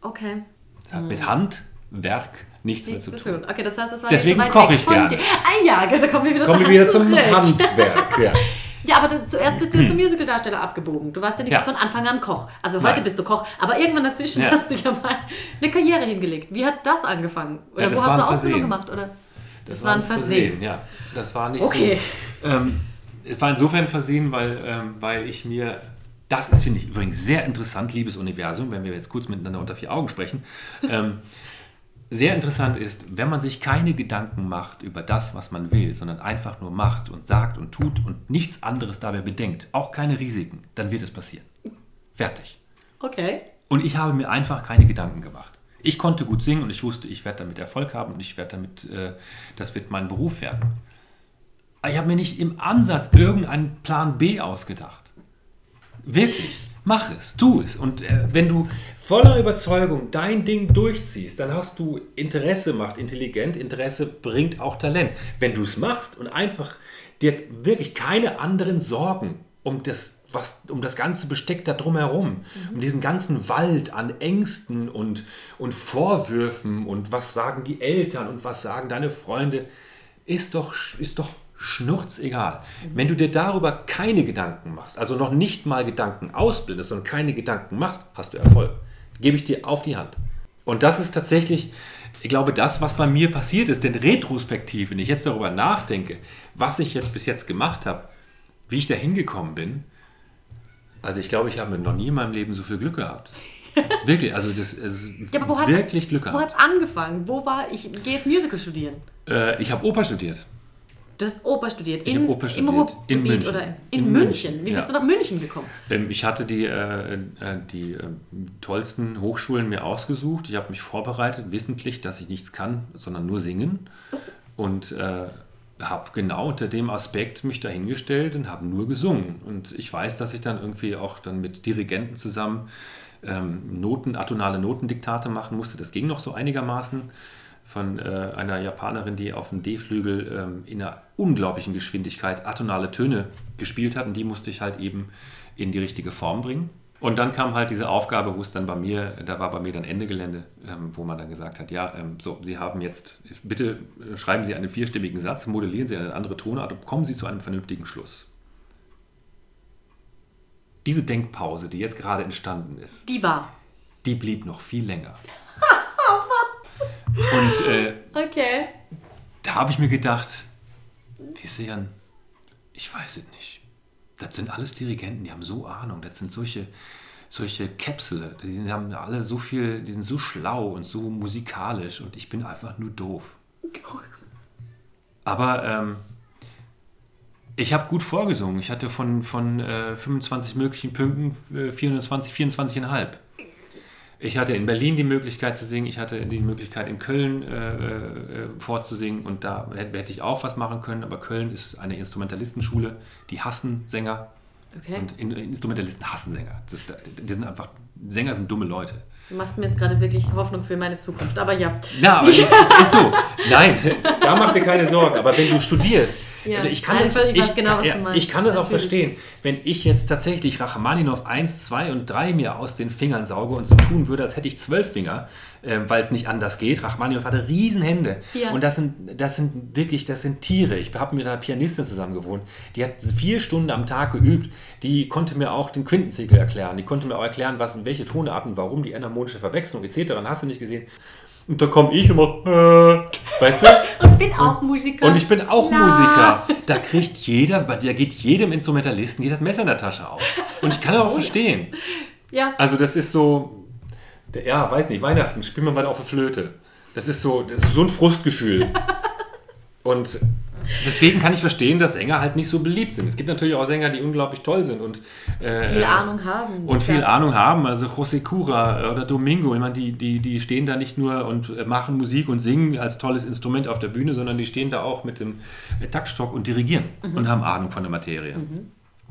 Speaker 2: Okay.
Speaker 3: Das hat mit Handwerk nichts,
Speaker 2: Nichts
Speaker 3: mehr zu tun.
Speaker 2: Okay, das heißt, es war
Speaker 3: Deswegen
Speaker 2: so
Speaker 3: koche ich gerne.
Speaker 2: Ah ja, da kommen wir wieder,
Speaker 3: Kommen wir wieder zum. Handwerk. Ja.
Speaker 2: Ja, aber du, zuerst bist du ja zum Musical-Darsteller abgebogen. Du warst ja nicht
Speaker 3: Ja.
Speaker 2: von Anfang an Koch. Also
Speaker 3: Nein.
Speaker 2: heute bist du Koch, aber irgendwann dazwischen
Speaker 3: Ja.
Speaker 2: hast du ja mal eine Karriere hingelegt. Wie hat das angefangen? Oder
Speaker 3: Ja, das
Speaker 2: wo hast du Ausbildung gemacht? Oder?
Speaker 3: Das,
Speaker 2: war ein Versehen.
Speaker 3: Ja, das war nicht
Speaker 2: Okay.
Speaker 3: so. Ähm, es war insofern Versehen, weil, ähm, weil ich mir. Das ist, finde ich, übrigens sehr interessant, liebes Universum, wenn wir jetzt kurz miteinander unter vier Augen sprechen. Ähm, sehr interessant ist, wenn man sich keine Gedanken macht über das, was man will, sondern einfach nur macht und sagt und tut und nichts anderes dabei bedenkt, auch keine Risiken, dann wird es passieren. Fertig.
Speaker 2: Okay.
Speaker 3: Und ich habe mir einfach keine Gedanken gemacht. Ich konnte gut singen und ich wusste, ich werde damit Erfolg haben und ich werde damit, äh, das wird mein Beruf werden. Aber ich habe mir nicht im Ansatz irgendeinen Plan B ausgedacht. Wirklich. Mach es, tu es. Und äh, wenn du voller Überzeugung dein Ding durchziehst, dann hast du Interesse, macht intelligent, Interesse bringt auch Talent. Wenn du es machst und einfach dir wirklich keine anderen Sorgen um das, was, um das ganze Besteck da drumherum, um diesen ganzen Wald an Ängsten und, und Vorwürfen und was sagen die Eltern und was sagen deine Freunde, ist doch, ist doch schnurzegal. Wenn du dir darüber keine Gedanken machst, also noch nicht mal Gedanken ausblendest, sondern keine Gedanken machst, hast du Erfolg. Gebe ich dir auf die Hand. Und das ist tatsächlich, ich glaube, das, was bei mir passiert ist, denn retrospektiv, wenn ich jetzt darüber nachdenke, was ich jetzt bis jetzt gemacht habe, wie ich da hingekommen bin, also ich glaube, ich habe noch nie in meinem Leben so viel Glück gehabt. Wirklich, also das ist
Speaker 2: Ja, aber wo
Speaker 3: wirklich Glück
Speaker 2: Wo
Speaker 3: gehabt.
Speaker 2: hat es angefangen? Wo war ich? Gehe jetzt Musical studieren.
Speaker 3: Äh, ich habe Oper studiert.
Speaker 2: Du hast Oper studiert.
Speaker 3: Ich
Speaker 2: in,
Speaker 3: hab Oper
Speaker 2: Im
Speaker 3: studiert.
Speaker 2: Ruhrgebiet
Speaker 3: In München.
Speaker 2: oder in,
Speaker 3: In
Speaker 2: München.
Speaker 3: München,
Speaker 2: Wie
Speaker 3: ja.
Speaker 2: bist du nach München gekommen?
Speaker 3: Ähm, ich hatte die, äh, äh, die äh, tollsten Hochschulen mir ausgesucht. Ich habe mich vorbereitet, wissentlich, dass ich nichts kann, sondern nur singen. Und äh, habe genau unter dem Aspekt mich dahingestellt und habe nur gesungen. Und ich weiß, dass ich dann irgendwie auch dann mit Dirigenten zusammen ähm, Noten, atonale Notendiktate machen musste. Das ging noch so einigermaßen von äh, einer Japanerin, die auf dem D-Flügel ähm, in einer unglaublichen Geschwindigkeit atonale Töne gespielt hat und die musste ich halt eben in die richtige Form bringen. Und dann kam halt diese Aufgabe, wo es dann bei mir, da war bei mir dann Ende Gelände, ähm, wo man dann gesagt hat, ja, ähm, so, Sie haben jetzt, bitte äh, schreiben Sie einen vierstimmigen Satz, modellieren Sie eine andere Tonart und kommen Sie zu einem vernünftigen Schluss. Diese Denkpause, die jetzt gerade entstanden ist,
Speaker 2: Die war.
Speaker 3: die blieb noch viel länger. Und äh,
Speaker 2: Okay.
Speaker 3: da habe ich mir gedacht, weißt du, Jan, ich weiß es nicht. Das sind alles Dirigenten, die haben so Ahnung. Das sind solche, solche Käpsele. Die haben alle so viel, die sind so schlau und so musikalisch und ich bin einfach nur doof. Aber ähm, ich habe gut vorgesungen. Ich hatte von, von äh, 25 möglichen Punkten äh, 420, 24,5. Ich hatte in Berlin die Möglichkeit zu singen, ich hatte die Möglichkeit in Köln äh, äh, vorzusingen und da hätte, ich auch was machen können, aber Köln ist eine Instrumentalistenschule, die hassen Sänger
Speaker 2: Okay.
Speaker 3: und in, Instrumentalisten hassen Sänger. Das die sind einfach, Sänger sind dumme Leute.
Speaker 2: Du machst mir jetzt gerade wirklich Hoffnung für meine Zukunft. Aber ja.
Speaker 3: Na, aber das ist so. Nein, da mach dir keine Sorgen. Aber wenn du studierst,
Speaker 2: Ja.
Speaker 3: ich kann
Speaker 2: Nein,
Speaker 3: das,
Speaker 2: ich
Speaker 3: ich,
Speaker 2: genau,
Speaker 3: ja, ich kann das auch verstehen. Wenn ich jetzt tatsächlich Rachmaninow 1, 2 und 3 mir aus den Fingern sauge und so tun würde, als hätte ich zwölf Finger, äh, weil es nicht anders geht. Rachmaninow hatte Riesenhände.
Speaker 2: Ja.
Speaker 3: Und das sind, das sind wirklich, das sind Tiere. Ich habe mit einer Pianistin zusammen gewohnt. Die hat vier Stunden am Tag geübt. Die konnte mir auch den Quintenzirkel erklären. Die konnte mir auch erklären, was, welche Tonarten, warum die enharmonische Verwechslung etc. Dann hast du nicht gesehen. Und da komme ich immer, äh, weißt du?
Speaker 2: Und bin auch Musiker.
Speaker 3: Und ich bin auch
Speaker 2: La.
Speaker 3: Musiker. Da kriegt jeder, da geht jedem Instrumentalisten geht das Messer in der Tasche auf. Und ich kann das auch verstehen.
Speaker 2: Ja.
Speaker 3: Also das ist so, ja, weiß nicht, Weihnachten, spielen wir mal auf der Flöte. Das ist so, das ist so ein Frustgefühl. Und deswegen kann ich verstehen, dass Sänger halt nicht so beliebt sind. Es gibt natürlich auch Sänger, die unglaublich toll sind und äh,
Speaker 2: Viel Ahnung haben.
Speaker 3: und viel
Speaker 2: Ja.
Speaker 3: Ahnung haben. Also José Cura oder Domingo, ich meine, die, die, die stehen da nicht nur und machen Musik und singen als tolles Instrument auf der Bühne, sondern die stehen da auch mit dem Taktstock und dirigieren und haben Ahnung von der Materie.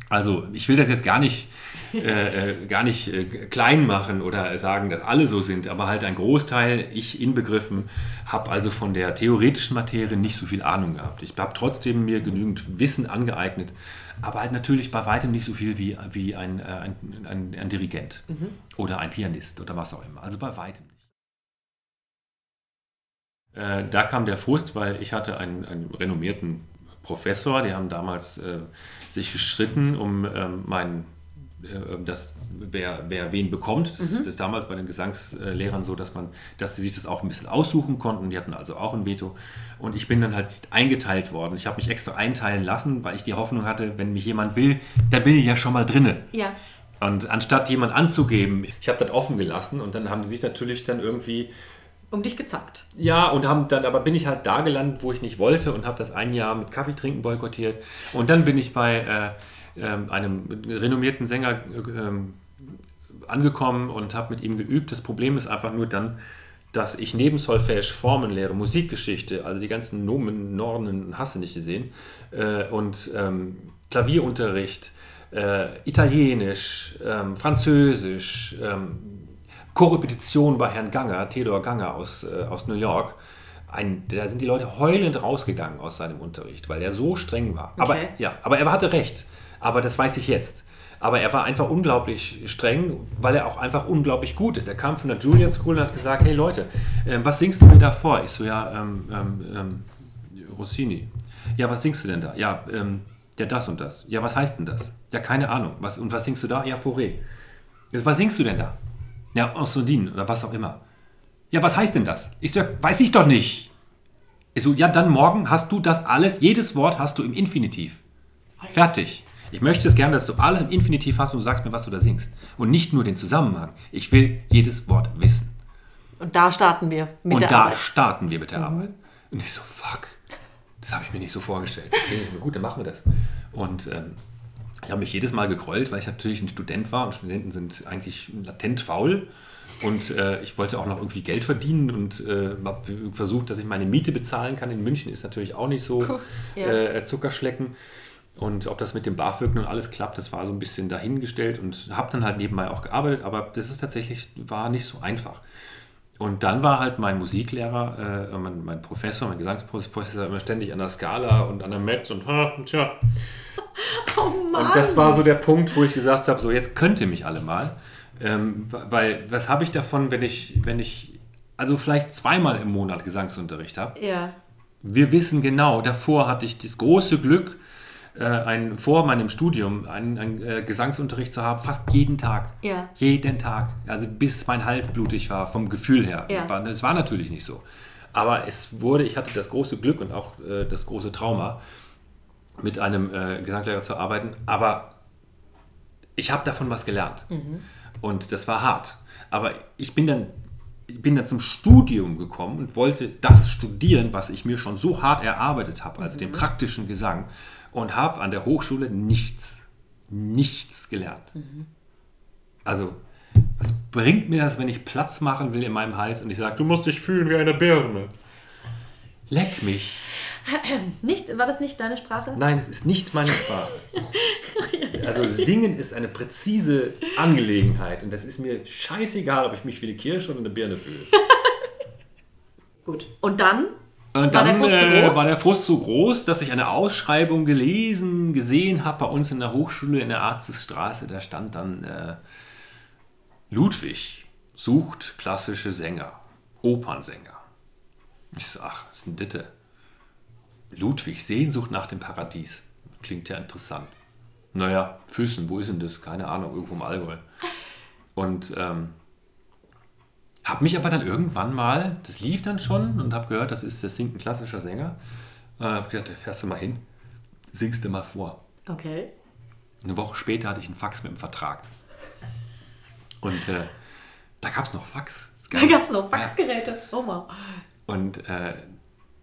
Speaker 3: Also ich will das jetzt gar nicht, äh, äh, gar nicht äh, klein machen oder sagen, dass alle so sind, aber halt ein Großteil, ich inbegriffen, habe also von der theoretischen Materie nicht so viel Ahnung gehabt. Ich habe trotzdem mir genügend Wissen angeeignet, aber halt natürlich bei weitem nicht so viel wie, wie ein, ein, ein, ein Dirigent mhm. oder ein Pianist oder was auch immer. Also bei weitem nicht. Da kam der Frust, weil ich hatte einen, einen renommierten Professor, die haben damals äh, sich gestritten um ähm, meinen äh, das, wer, wer wen bekommt. Das, mhm. ist damals bei den Gesangslehrern so, dass man, dass sie sich das auch ein bisschen aussuchen konnten. Die hatten also auch ein Veto. Und ich bin dann halt eingeteilt worden. Ich habe mich extra einteilen lassen, weil ich die Hoffnung hatte, wenn mich jemand will, dann bin ich ja schon mal drinne.
Speaker 2: Ja.
Speaker 3: Und anstatt jemand anzugeben, ich habe das offen gelassen und dann haben die sich natürlich dann irgendwie
Speaker 2: um dich gezackt.
Speaker 3: Ja, und haben dann, aber bin ich halt da gelandet, wo ich nicht wollte und habe das ein Jahr mit Kaffee trinken boykottiert. Und dann bin ich bei äh, äh, einem renommierten Sänger äh, angekommen und habe mit ihm geübt. Das Problem ist einfach nur dann, dass ich neben Solfège Formenlehre, Musikgeschichte, also die ganzen Nomen, Nornen, hasse nicht gesehen, äh, und ähm, Klavierunterricht, äh, Italienisch, ähm, Französisch, ähm, Korrepetition bei Herrn Ganger, Theodor Ganger aus, äh, aus New York. Ein, da sind die Leute heulend rausgegangen aus seinem Unterricht, weil er so streng war. Okay. Aber, ja, aber er hatte recht. Aber das weiß ich jetzt. Aber er war einfach unglaublich streng, weil er auch einfach unglaublich gut ist. Er kam von der Juilliard School und hat gesagt, hey Leute, äh, was singst du mir da vor? Ich so, ja, ähm, ähm, ähm, Rossini. Ja, was singst du denn da? Ja, ähm, ja, das und das. Ja, was heißt denn das? Ja, keine Ahnung. Was, und was singst du da? Ja, Fauré. Was singst du denn da? Ja, Ensourdine oder was auch immer. Ja, was heißt denn das? Ich so, weiß ich doch nicht. Ich so, ja, dann morgen hast du das alles, jedes Wort hast du im Infinitiv. Fertig. Ich möchte es gerne, dass du alles im Infinitiv hast und du sagst mir, was du da singst. Und nicht nur den Zusammenhang. Ich will jedes Wort wissen.
Speaker 2: Und da starten wir
Speaker 3: mit und der Arbeit. Und da starten wir mit der mhm. Arbeit. Und ich so, fuck. Das habe ich mir nicht so vorgestellt. Okay, gut, dann machen wir das. Und ähm, ich habe mich jedes Mal gegrollt, weil ich natürlich ein Student war und Studenten sind eigentlich latent faul. Und äh, ich wollte auch noch irgendwie Geld verdienen und äh, habe versucht, dass ich meine Miete bezahlen kann. In München ist natürlich auch nicht so ja. äh, Zuckerschlecken. Und ob das mit dem BAföG nun alles klappt, das war so ein bisschen dahingestellt und habe dann halt nebenbei auch gearbeitet, aber das ist tatsächlich, war nicht so einfach. Und dann war halt mein Musiklehrer, äh, mein, mein, Professor, mein Gesangsprofessor immer ständig an der Skala und an der Met und ha, tja. Oh Mann. Und das war so der Punkt, wo ich gesagt habe, so jetzt könnt ihr mich alle mal. Ähm, weil was habe ich davon, wenn ich, wenn ich also vielleicht zweimal im Monat Gesangsunterricht habe?
Speaker 2: Ja.
Speaker 3: Wir wissen genau, davor hatte ich das große Glück, äh, ein, vor meinem Studium einen, einen äh, Gesangsunterricht zu haben, fast jeden Tag.
Speaker 2: Ja.
Speaker 3: Jeden Tag. Also bis mein Hals blutig war, vom Gefühl her.
Speaker 2: Ja.
Speaker 3: Es war natürlich nicht so. Aber es wurde, ich hatte das große Glück und auch äh, das große Trauma, mit einem äh, Gesangslehrer zu arbeiten. Aber ich habe davon was gelernt. Mhm. Und das war hart. Aber ich bin dann ich bin dann zum Studium gekommen und wollte das studieren, was ich mir schon so hart erarbeitet habe, also mhm. den praktischen Gesang und habe an der Hochschule nichts, nichts gelernt. Mhm. Also, was bringt mir das, wenn ich Platz machen will in meinem Hals und ich sage, du musst dich fühlen wie eine Birne? Leck mich.
Speaker 2: Nicht, war das nicht deine Sprache?
Speaker 3: Nein, es ist nicht meine Sprache. Also singen ist eine präzise Angelegenheit und das ist mir scheißegal, ob ich mich wie eine Kirsche oder eine Birne fühle.
Speaker 2: Gut. Und dann
Speaker 3: und dann war der, Frust äh, war der Frust so groß, dass ich eine Ausschreibung gelesen, gesehen habe bei uns in der Hochschule in der Arzesstraße. Da stand dann äh, Ludwig sucht klassische Sänger, Opernsänger. Ich so, ach, was ist denn Ditte? Ludwig, Sehnsucht nach dem Paradies. Klingt ja interessant. Naja, Füßen, wo ist denn das? Keine Ahnung, irgendwo im Allgäu. Und ähm, habe mich aber dann irgendwann mal, das lief dann schon und habe gehört, das ist, das singt ein klassischer Sänger. Äh, habe gesagt, da fährst du mal hin, singst du mal vor.
Speaker 2: Okay.
Speaker 3: Eine Woche später hatte ich einen Fax mit dem Vertrag. Und äh, da gab es noch Fax.
Speaker 2: Da gab es noch Faxgeräte. Ja. Oh wow.
Speaker 3: Und äh,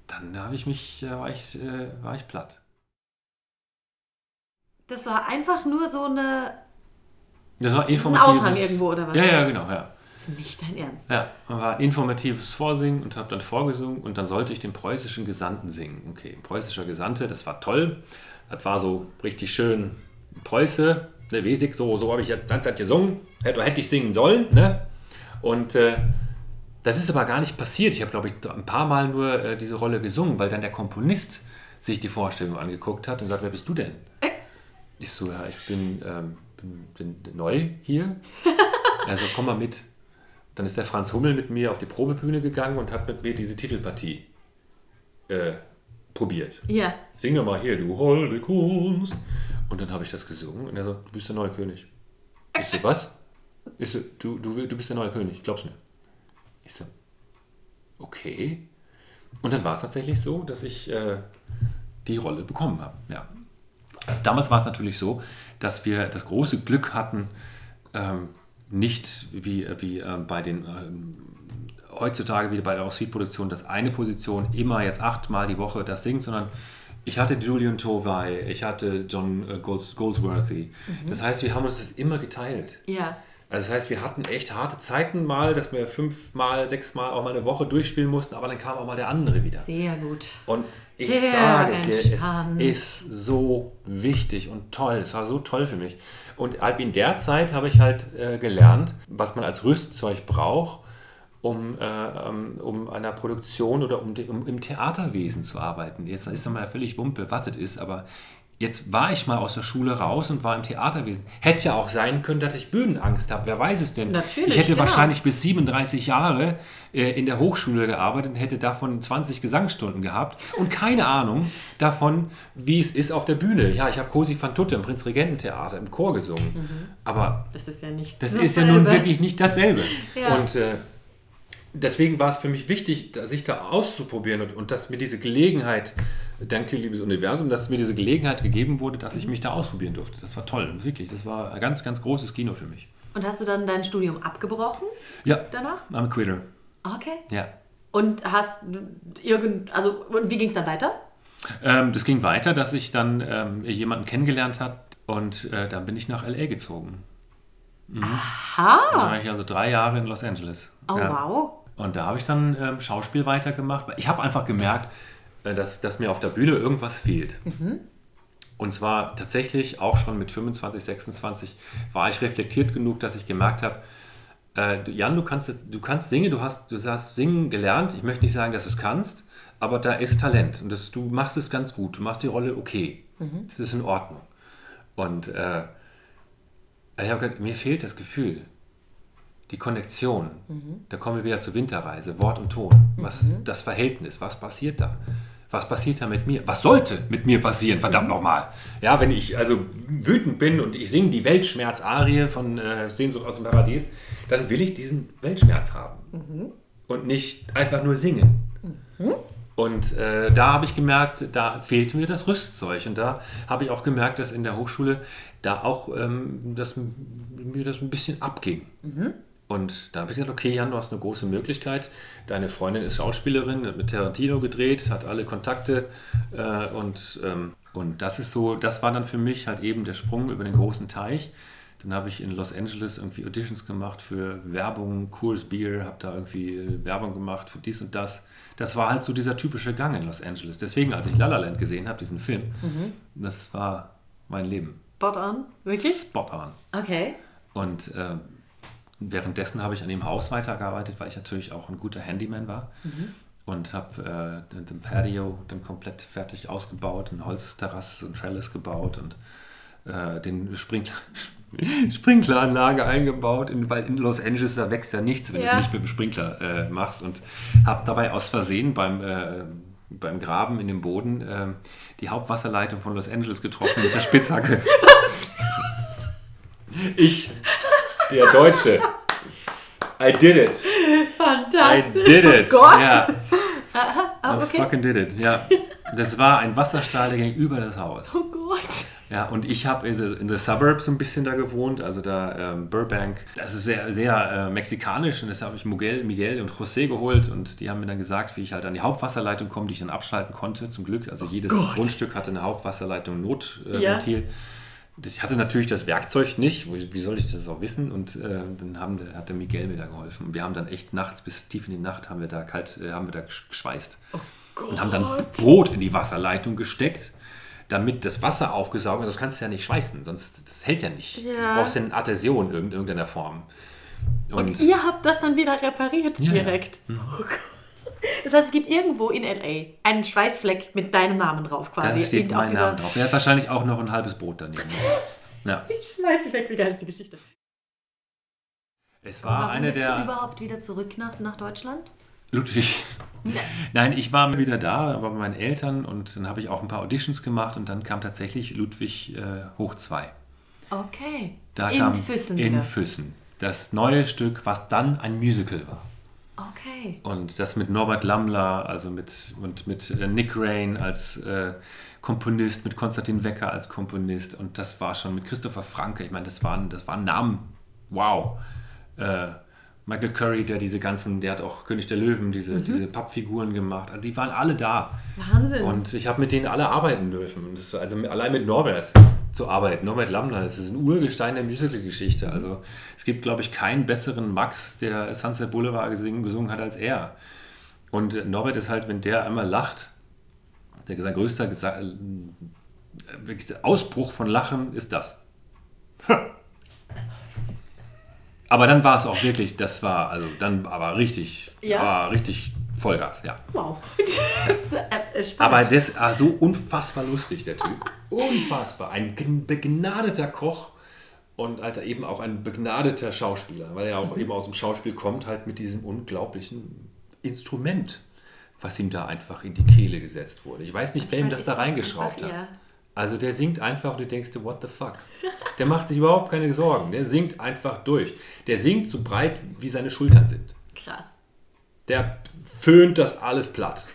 Speaker 3: dann habe ich mich, äh, war ich, äh, war ich platt.
Speaker 2: Das war einfach nur so eine.
Speaker 3: Das war informatives.
Speaker 2: Ein Aushang irgendwo oder was?
Speaker 3: Ja, ja, genau, ja.
Speaker 2: Nicht dein Ernst.
Speaker 3: Ja, war ein informatives Vorsingen und habe dann vorgesungen und dann sollte ich den preußischen Gesandten singen. Okay, preußischer Gesandte, das war toll. Das war so richtig schön Preuße, ne, Wesig, so, so habe ich ja die ganze Zeit gesungen, hätte, hätte ich singen sollen. Ne? Und äh, das ist aber gar nicht passiert. Ich habe, glaube ich, ein paar Mal nur äh, diese Rolle gesungen, weil dann der Komponist sich die Vorstellung angeguckt hat und gesagt, wer bist du denn? Ich so, ja, ich bin, ähm, bin, bin neu hier. Also komm mal mit. Dann ist der Franz Hummel mit mir auf die Probebühne gegangen und hat mit mir diese Titelpartie äh, probiert.
Speaker 2: Ja.
Speaker 3: Sing doch mal hier, du holde Kunst. Und dann habe ich das gesungen und er so, du bist der neue König. Ich so, was? Ich so, du, du, du bist der neue König, glaubst mir. Ich so, okay. Und dann war es tatsächlich so, dass ich äh, die Rolle bekommen habe. Ja. Damals war es natürlich so, dass wir das große Glück hatten, ähm, nicht wie, wie äh, bei den ähm, heutzutage wie bei der Suite-Produktion, dass eine Position immer jetzt achtmal die Woche das singt, sondern ich hatte Julian Tovey, ich hatte John äh, Golds, Goldsworthy. Das heißt, wir haben uns das immer geteilt.
Speaker 2: Ja.
Speaker 3: Also das heißt, wir hatten echt harte Zeiten mal, dass wir fünfmal, sechsmal auch mal eine Woche durchspielen mussten, aber dann kam auch mal der andere wieder.
Speaker 2: Sehr gut.
Speaker 3: Und ich
Speaker 2: Sehr
Speaker 3: sage es dir, es ist so wichtig und toll. Es war so toll für mich. Und in der Zeit habe ich halt äh, gelernt, was man als Rüstzeug braucht, um, äh, ähm, um einer Produktion oder um, um im Theaterwesen zu arbeiten. Jetzt ist ja mal völlig wumpe, das ist, aber jetzt war ich mal aus der Schule raus und war im Theaterwesen. Hätte ja auch sein können, dass ich Bühnenangst habe. Wer weiß es denn?
Speaker 2: Natürlich,
Speaker 3: ich hätte
Speaker 2: genau.
Speaker 3: wahrscheinlich bis 37 Jahre äh, in der Hochschule gearbeitet und hätte davon 20 Gesangsstunden gehabt und keine Ahnung davon, wie es ist auf der Bühne. Ja, ich habe Cosi van Tutte im Prinzregententheater im Chor gesungen. Aber
Speaker 2: Das ist ja nicht
Speaker 3: das ist ja nun wirklich nicht dasselbe.
Speaker 2: Ja.
Speaker 3: Und äh, deswegen war es für mich wichtig, sich da auszuprobieren und, und dass mir diese Gelegenheit, danke liebes Universum, dass mir diese Gelegenheit gegeben wurde, dass ich mich da ausprobieren durfte. Das war toll, wirklich. Das war ein ganz, ganz großes Kino für mich.
Speaker 2: Und hast du dann dein Studium abgebrochen
Speaker 3: Ja,
Speaker 2: danach?
Speaker 3: I'm a quitter.
Speaker 2: Okay.
Speaker 3: Ja.
Speaker 2: Und hast irgend, also und wie ging es dann weiter?
Speaker 3: Ähm, das ging weiter, dass ich dann ähm, jemanden kennengelernt habe und äh, dann bin ich nach L.A. gezogen. Dann
Speaker 2: Ha!
Speaker 3: war ich also drei Jahre in Los Angeles.
Speaker 2: Oh
Speaker 3: Ja.
Speaker 2: wow.
Speaker 3: Und da habe ich dann ähm, Schauspiel weitergemacht. Ich habe einfach gemerkt, äh, dass, dass mir auf der Bühne irgendwas fehlt. Und zwar tatsächlich auch schon mit 25, 26 war ich reflektiert genug, dass ich gemerkt habe, äh, Jan, du kannst, jetzt, du kannst singen, du hast, du hast singen gelernt. Ich möchte nicht sagen, dass du es kannst, aber da ist Talent und das, du machst es ganz gut. Du machst die Rolle okay. Das ist in Ordnung. Und äh, ich habe gedacht, mir fehlt das Gefühl, die Konnektion. Da kommen wir wieder zur Winterreise, Wort und Ton. Was das Verhältnis, was passiert da? Was passiert da mit mir? Was sollte mit mir passieren, verdammt nochmal? Ja, wenn ich also wütend bin und ich singe die Weltschmerz-Arie von äh, Sehnsucht aus dem Paradies, dann will ich diesen Weltschmerz haben. Und nicht einfach nur singen. Und äh, da habe ich gemerkt, da fehlt mir das Rüstzeug. Und da habe ich auch gemerkt, dass in der Hochschule da auch ähm, dass m- mir das ein bisschen abging. Und da habe ich gesagt, okay, Jan, du hast eine große Möglichkeit. Deine Freundin ist Schauspielerin, hat mit Tarantino gedreht, hat alle Kontakte. Äh, und, ähm, und das ist so, das war dann für mich halt eben der Sprung über den großen Teich. Dann habe ich in Los Angeles irgendwie Auditions gemacht für Werbung, Coors Beer, habe da irgendwie äh, Werbung gemacht für dies und das. Das war halt so dieser typische Gang in Los Angeles. Deswegen, als ich La La Land gesehen habe, diesen Film, das war mein Leben.
Speaker 2: Spot on? Wirklich?
Speaker 3: Spot on.
Speaker 2: Okay.
Speaker 3: Und äh, währenddessen habe ich an dem Haus weitergearbeitet, weil ich natürlich auch ein guter Handyman war. Und habe äh, den Patio dann komplett fertig ausgebaut, eine Holzterrasse und Trellis gebaut und äh, den Sprinkler, Sprinkleranlage eingebaut, in, weil in Los Angeles da wächst ja nichts, wenn du
Speaker 2: Ja.
Speaker 3: es nicht mit dem Sprinkler äh, machst. Und habe dabei aus Versehen beim, äh, beim Graben in dem Boden äh, die Hauptwasserleitung von Los Angeles getroffen mit der Spitzhacke. Ich, der Deutsche. I did it. I
Speaker 2: Fantastisch.
Speaker 3: did it.
Speaker 2: Oh Gott.
Speaker 3: Ja.
Speaker 2: Ah,
Speaker 3: I
Speaker 2: okay.
Speaker 3: fucking did it. Ja. Das war ein Wasserstrahl, der ging über das Haus.
Speaker 2: Oh Gott.
Speaker 3: Ja, und ich habe in, the- in the Suburbs so ein bisschen da gewohnt, also da ähm, Burbank. Das ist sehr, sehr äh, mexikanisch und deshalb habe ich Miguel, Miguel und José geholt und die haben mir dann gesagt, wie ich halt an die Hauptwasserleitung komme, die ich dann abschalten konnte, zum Glück. Also jedes Grundstück hatte eine Hauptwasserleitung Notventil. Äh,
Speaker 2: Ja.
Speaker 3: Ich hatte natürlich das Werkzeug nicht, wie soll ich das auch wissen? Und äh, dann haben, hat der Miguel mir da geholfen. Und wir haben dann echt nachts bis tief in die Nacht haben wir da kalt, äh, haben wir da gesch- geschweißt. und haben dann Brot in die Wasserleitung gesteckt, damit das Wasser aufgesaugt wird. Sonst kannst du ja nicht schweißen, sonst das hält ja nicht.
Speaker 2: Ja.
Speaker 3: Du brauchst ja eine Adhäsion in irgend- irgendeiner Form. Und,
Speaker 2: Ihr habt das dann wieder repariert
Speaker 3: Ja, Mhm. ja.
Speaker 2: direkt. Oh Gott. Das heißt, es gibt irgendwo in L.A. einen Schweißfleck mit deinem Namen drauf quasi.
Speaker 3: da steht mein Name drauf. Er hat wahrscheinlich auch noch ein halbes Brot daneben. Ja.
Speaker 2: Schweißfleck, wie geil ist die Geschichte.
Speaker 3: Es war
Speaker 2: Warum
Speaker 3: eine
Speaker 2: bist du
Speaker 3: der.
Speaker 2: überhaupt wieder zurück nach, nach Deutschland?
Speaker 3: Ludwig. Nein, ich war wieder da, war bei meinen Eltern und dann habe ich auch ein paar Auditions gemacht und dann kam tatsächlich Ludwig äh, hoch 2.
Speaker 2: Okay.
Speaker 3: Da
Speaker 2: in
Speaker 3: kam
Speaker 2: Füssen
Speaker 3: in
Speaker 2: wieder.
Speaker 3: Füssen. Das neue Stück, was dann ein Musical war.
Speaker 2: Okay.
Speaker 3: Und das mit Norbert Lammler, also mit, und mit äh, Nick Rain als äh, Komponist, mit Konstantin Wecker als Komponist und das war schon mit Christopher Franke. Ich meine, das waren, das waren Namen, wow. Äh, Michael Curry, der diese ganzen, der hat auch König der Löwen, diese,
Speaker 2: Mhm.
Speaker 3: diese Pappfiguren gemacht. Also die waren alle da.
Speaker 2: Wahnsinn.
Speaker 3: Und ich habe mit denen alle arbeiten dürfen. Also allein mit Norbert zu arbeiten. Norbert Lammler, das ist ein Urgestein der Musical-Geschichte. Also es gibt, glaube ich, keinen besseren Max, der Sunset Boulevard gesungen, gesungen hat als er. Und Norbert ist halt, wenn der einmal lacht, der, sein größter Gesa äh, Ausbruch von Lachen ist das. Aber dann war es auch wirklich, das war, also dann aber richtig,
Speaker 2: Ja.
Speaker 3: war richtig Vollgas, ja.
Speaker 2: wow. Das ist, äh.
Speaker 3: Aber der ist ah, so unfassbar lustig, der Typ. Unfassbar. Ein begnadeter Koch und Alter, eben auch ein begnadeter Schauspieler, weil er auch eben aus dem Schauspiel kommt, halt mit diesem unglaublichen Instrument, was ihm da einfach in die Kehle gesetzt wurde. Ich weiß nicht, wer ihm das da
Speaker 2: das
Speaker 3: reingeschraubt hat.
Speaker 2: ja.
Speaker 3: Also der singt einfach und du denkst dir, what the fuck? Der macht sich überhaupt keine Sorgen. Der singt einfach durch. Der singt so breit, wie seine Schultern sind.
Speaker 2: Krass.
Speaker 3: Der föhnt das alles platt.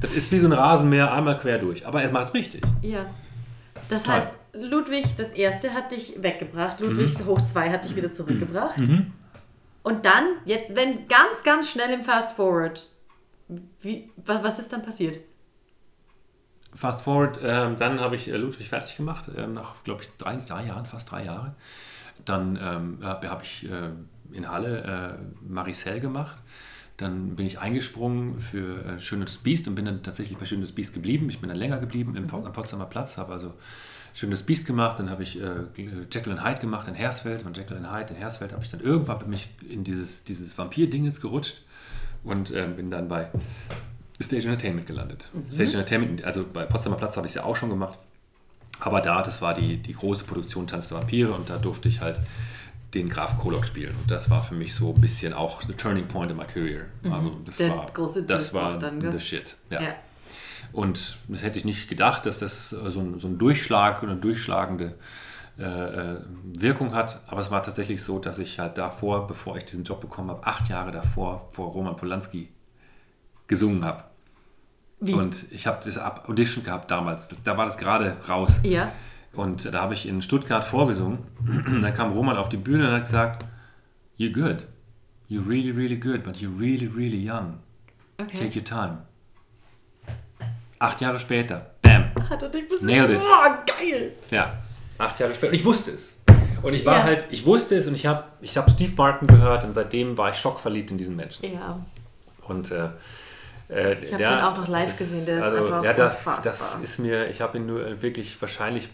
Speaker 3: Das ist wie so ein Rasenmäher einmal quer durch. Aber er macht es richtig.
Speaker 2: Ja. Das
Speaker 3: Toll.
Speaker 2: heißt, Ludwig das erste hat dich weggebracht, Ludwig
Speaker 3: Mhm.
Speaker 2: hoch zwei hat dich wieder zurückgebracht. Und dann, jetzt, wenn ganz, ganz schnell im Fast Forward, wie, wa- was ist dann passiert?
Speaker 3: Fast forward, ähm, dann habe ich äh, Ludwig fertig gemacht, ähm, nach, glaube ich, drei, drei Jahren, fast drei Jahre. Dann ähm, habe hab ich äh, in Halle äh, Maricel gemacht. Dann bin ich eingesprungen für äh, Schönes Biest und bin dann tatsächlich bei Schönes Biest geblieben. Ich bin dann länger geblieben im Pot- am Potsdamer Platz, habe also Schönes Biest gemacht. Dann habe ich äh, Jekyll and Hyde gemacht in Hersfeld. Und Jekyll and Hyde in Hersfeld habe ich dann irgendwann bin ich in dieses, dieses Vampir-Ding jetzt gerutscht und ähm, bin dann bei Stage Entertainment gelandet. Stage Entertainment, also bei Potsdamer Platz habe ich es ja auch schon gemacht. Aber da, das war die, die große Produktion Tanz der Vampire und da durfte ich halt den Graf Kolok spielen. Und das war für mich so ein bisschen auch the turning point in my career. Also das
Speaker 2: Der
Speaker 3: war,
Speaker 2: große
Speaker 3: das war
Speaker 2: dann,
Speaker 3: the shit. Ja.
Speaker 2: Ja.
Speaker 3: Und das hätte ich nicht gedacht, dass das äh, so ein, so ein Durchschlag und eine durchschlagende äh, äh, Wirkung hat. Aber es war tatsächlich so, dass ich halt davor, bevor ich diesen Job bekommen habe, acht Jahre davor vor Roman Polanski gesungen habe.
Speaker 2: Wie?
Speaker 3: Und ich habe das Ab- Audition gehabt damals. Da war das gerade raus.
Speaker 2: ja.
Speaker 3: Und da habe ich in Stuttgart vorgesungen. dann kam Roman auf die Bühne und hat gesagt, You're good. You're really, really good, but you're really, really young.
Speaker 2: Okay.
Speaker 3: Take your time. Acht Jahre später, bam.
Speaker 2: Hat er dich besiegt?
Speaker 3: Nailed it.
Speaker 2: Boah, geil.
Speaker 3: Ja, acht Jahre später. Und ich wusste es. Und ich war
Speaker 2: Ja.
Speaker 3: halt, ich wusste es und ich habe ich hab Steve Martin gehört und seitdem war ich schockverliebt in diesen Menschen.
Speaker 2: Ja.
Speaker 3: Und äh, äh,
Speaker 2: Ich hab den auch noch live gesehen, der ist
Speaker 3: also,
Speaker 2: einfach
Speaker 3: ja, das,
Speaker 2: unfassbar.
Speaker 3: das ist mir, ich habe ihn nur wirklich wahrscheinlich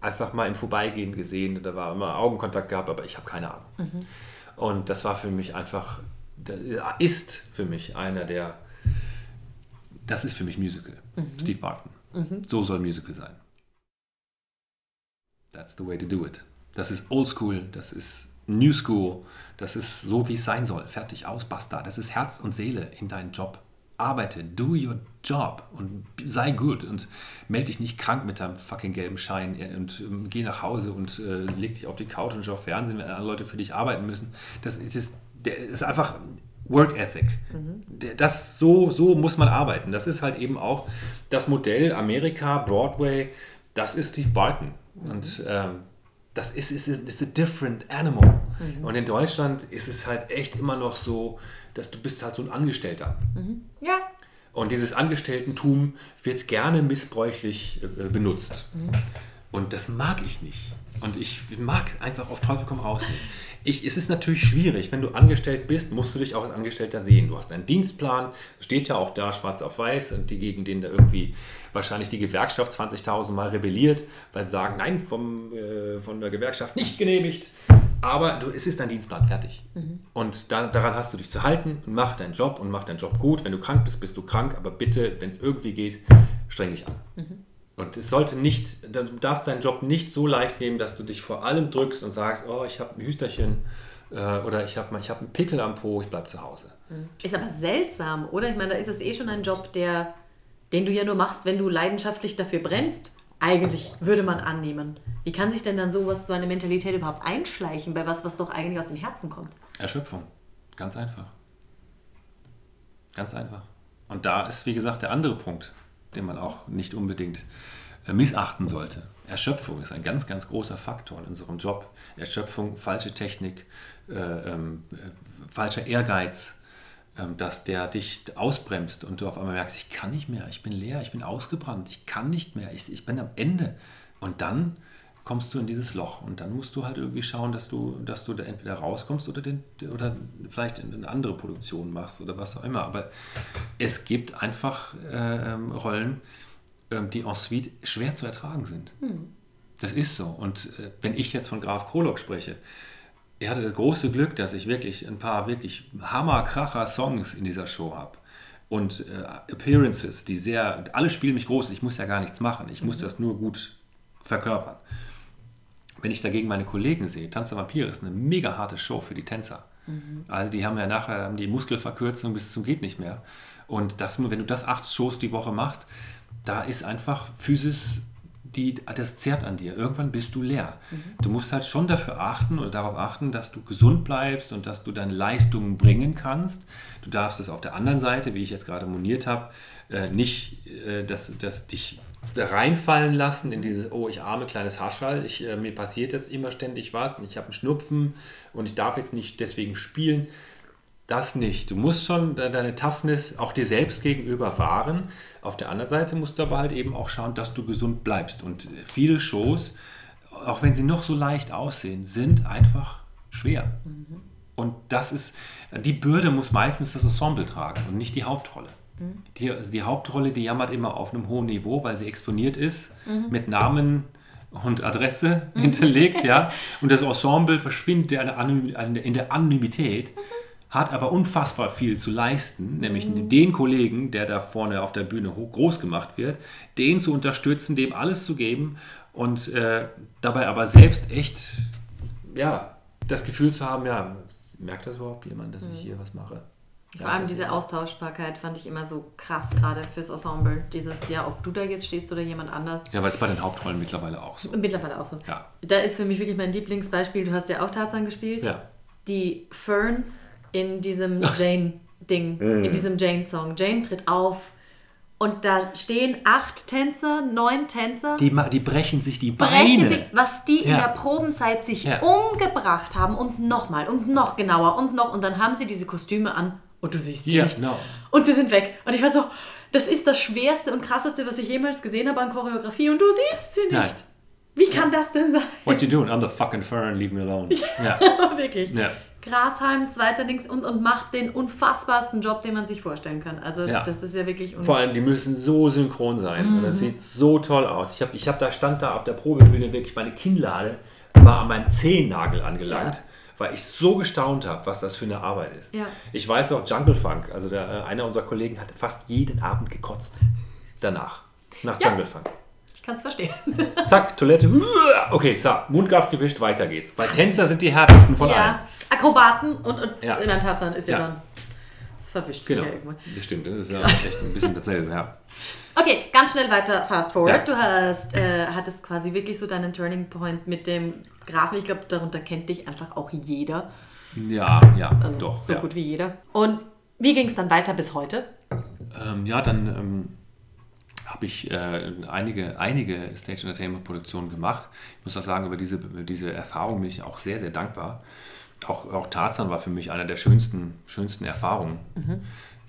Speaker 3: einfach mal im Vorbeigehen gesehen. Da war immer Augenkontakt gehabt, aber ich habe keine Ahnung.
Speaker 2: Mhm.
Speaker 3: Und das war für mich einfach, das ist für mich einer der, das ist für mich Musical.
Speaker 2: Mhm.
Speaker 3: Steve Martin. So soll Musical sein. That's the way to do it. Das ist Old School, das ist New School, das ist so, wie es sein soll. Fertig, aus, basta. Das ist Herz und Seele in deinen Job. Arbeite, do your job und sei gut und melde dich nicht krank mit deinem fucking gelben Schein und ähm, geh nach Hause und äh, leg dich auf die Couch und schau Fernsehen, wenn andere Leute für dich arbeiten müssen. Das ist, der ist einfach Work Ethic. Der- Das, so, so muss man arbeiten. Das ist halt eben auch das Modell Amerika, Broadway, das ist Steve Barton. Und ähm, das ist, ist, ist a different animal. Und in Deutschland ist es halt echt immer noch so, dass du bist halt so ein Angestellter.
Speaker 2: Ja.
Speaker 3: Und dieses Angestelltentum wird gerne missbräuchlich äh, benutzt. Und das mag ich nicht. Und ich mag einfach auf Teufel komm raus nicht. Ich, es ist natürlich schwierig, wenn du angestellt bist, musst du dich auch als Angestellter sehen. Du hast einen Dienstplan, steht ja auch da schwarz auf weiß und die gegen den da irgendwie wahrscheinlich die Gewerkschaft 20.000 Mal rebelliert, weil sie sagen, nein, vom, äh, von der Gewerkschaft nicht genehmigt. Aber du, es ist dein Dienstplan fertig. Und da, daran hast du dich zu halten und mach deinen Job und mach deinen Job gut. Wenn du krank bist, bist du krank, aber bitte, wenn es irgendwie geht, streng dich an. Und es sollte nicht, du darfst deinen Job nicht so leicht nehmen, dass du dich vor allem drückst und sagst, oh, ich habe ein Hüsterchen äh, oder ich habe ich hab einen Pickel am Po, ich bleibe zu Hause.
Speaker 2: Ist aber seltsam, oder? Ich meine, da ist es eh schon ein Job, der, den du ja nur machst, wenn du leidenschaftlich dafür brennst. Eigentlich würde man annehmen. Wie kann sich denn dann sowas, so eine Mentalität überhaupt einschleichen bei was, was doch eigentlich aus dem Herzen kommt?
Speaker 3: Erschöpfung. Ganz einfach. Ganz einfach. Und da ist, wie gesagt, der andere Punkt, den man auch nicht unbedingt äh, missachten sollte. Erschöpfung ist ein ganz, ganz großer Faktor in unserem Job. Erschöpfung, falsche Technik, äh, ähm, äh, falscher Ehrgeiz, ähm, dass der dich ausbremst und du auf einmal merkst, ich kann nicht mehr, ich bin leer, ich bin ausgebrannt, ich kann nicht mehr, ich, ich bin am Ende. Und dann kommst du in dieses Loch und dann musst du halt irgendwie schauen, dass du, dass du da entweder rauskommst oder, den, oder vielleicht in eine andere Produktion machst oder was auch immer. Aber es gibt einfach äh, Rollen, ähm, die en suite schwer zu ertragen sind. Das ist so. Und äh, wenn ich jetzt von Graf Krolok spreche, er hatte das große Glück, dass ich wirklich ein paar wirklich Hammer-Kracher-Songs in dieser Show habe. Und äh, Appearances, die sehr, alle spielen mich groß, ich muss ja gar nichts machen, ich muss das nur gut verkörpern. Wenn ich dagegen meine Kollegen sehe, Tanz der Vampire ist eine mega harte Show für die Tänzer. Also die haben ja nachher haben die Muskelverkürzung bis zum geht nicht mehr. Und das, wenn du das acht Shows die Woche machst, da ist einfach Physis, die, das zerrt an dir. Irgendwann bist du leer. Du musst halt schon dafür achten oder darauf achten, dass du gesund bleibst und dass du deine Leistungen bringen kannst. Du darfst es auf der anderen Seite, wie ich jetzt gerade moniert habe, äh, nicht, äh, dass, dass dich reinfallen lassen in dieses, oh, ich arme kleines Haschall, ich, äh, mir passiert jetzt immer ständig was und ich habe einen Schnupfen und ich darf jetzt nicht deswegen spielen. Das nicht. Du musst schon de- deine Toughness auch dir selbst gegenüber wahren. Auf der anderen Seite musst du aber halt eben auch schauen, dass du gesund bleibst. Und viele Shows, auch wenn sie noch so leicht aussehen, sind einfach schwer. Und das ist, die Bürde muss meistens das Ensemble tragen und nicht die Hauptrolle. Die, also die Hauptrolle, die jammert immer auf einem hohen Niveau, weil sie exponiert ist, mit Namen und Adresse hinterlegt, ja. Und das Ensemble verschwindet in der Anonymität, hat aber unfassbar viel zu leisten, nämlich den Kollegen, der da vorne auf der Bühne groß gemacht wird, den zu unterstützen, dem alles zu geben und äh, dabei aber selbst echt, ja, das Gefühl zu haben, ja, merkt das überhaupt jemand, dass ich hier was mache?
Speaker 2: Vor allem diese Austauschbarkeit fand ich immer so krass, gerade fürs Ensemble. Dieses, ja, ob du da jetzt stehst oder jemand anders.
Speaker 3: Ja, weil es bei den Hauptrollen mittlerweile auch so.
Speaker 2: Mittlerweile auch so.
Speaker 3: Ja.
Speaker 2: Da ist für mich wirklich mein Lieblingsbeispiel, du hast ja auch Tarzan gespielt.
Speaker 3: Ja.
Speaker 2: Die Ferns in diesem Jane-Ding,
Speaker 3: Mhm.
Speaker 2: in diesem Jane-Song. Jane tritt auf und da stehen acht Tänzer, neun Tänzer.
Speaker 3: Die, die brechen sich die
Speaker 2: brechen
Speaker 3: Beine.
Speaker 2: sich, was die in
Speaker 3: Ja.
Speaker 2: der Probenzeit sich
Speaker 3: Ja.
Speaker 2: umgebracht haben und nochmal und noch genauer und noch und dann haben sie diese Kostüme an und du siehst sie
Speaker 3: Ja,
Speaker 2: nicht.
Speaker 3: genau.
Speaker 2: Und sie sind weg. Und ich war so, das ist das Schwerste und Krasseste, was ich jemals gesehen habe an Choreografie und du siehst sie nicht.
Speaker 3: Nein.
Speaker 2: Wie kann das denn sein?
Speaker 3: What you doing? I'm the fucking fern, leave me alone. Ja.
Speaker 2: Wirklich.
Speaker 3: Ja.
Speaker 2: Grashalm, zweiter Dings und, und macht den unfassbarsten Job, den man sich vorstellen kann. Also
Speaker 3: Ja.
Speaker 2: das ist ja wirklich
Speaker 3: Vor allem, die müssen so synchron sein. Und das sieht so toll aus. Ich habe ich hab da stand da auf der Probebühne wirklich meine Kinnlade war an meinem Zehennagel angelangt,
Speaker 2: Ja.
Speaker 3: Weil ich so gestaunt habe, was das für eine Arbeit ist.
Speaker 2: Ja.
Speaker 3: Ich weiß auch, Jungle Funk, also der, äh, einer unserer Kollegen hat fast jeden Abend gekotzt. Danach. Nach
Speaker 2: Ja.
Speaker 3: Jungle Funk.
Speaker 2: Ich kann es verstehen.
Speaker 3: Zack, Toilette. Okay, so, Mund abgewischt, weiter geht's. Weil Tänzer sind die härtesten von allen.
Speaker 2: ja, Akrobaten und, und
Speaker 3: Ja.
Speaker 2: in einem Tarzan ist ja, dann. Das verwischt sich
Speaker 3: Genau.
Speaker 2: ja irgendwann.
Speaker 3: Das stimmt, das ist ja echt ein bisschen dasselbe, ja.
Speaker 2: Okay, ganz schnell weiter, fast forward.
Speaker 3: Ja.
Speaker 2: Du hast, äh, hattest quasi wirklich so deinen Turning Point mit dem Grafen. Ich glaube, darunter kennt dich einfach auch jeder.
Speaker 3: Ja, ja,
Speaker 2: Also
Speaker 3: doch.
Speaker 2: So
Speaker 3: ja.
Speaker 2: gut wie jeder. Und wie ging es dann weiter bis heute?
Speaker 3: Ähm, ja, dann ähm, habe ich äh, einige, einige Stage Entertainment Produktionen gemacht. Ich muss auch sagen, über diese, über diese Erfahrung bin ich auch sehr, sehr dankbar. Auch, auch Tarzan war für mich eine der schönsten, schönsten Erfahrungen.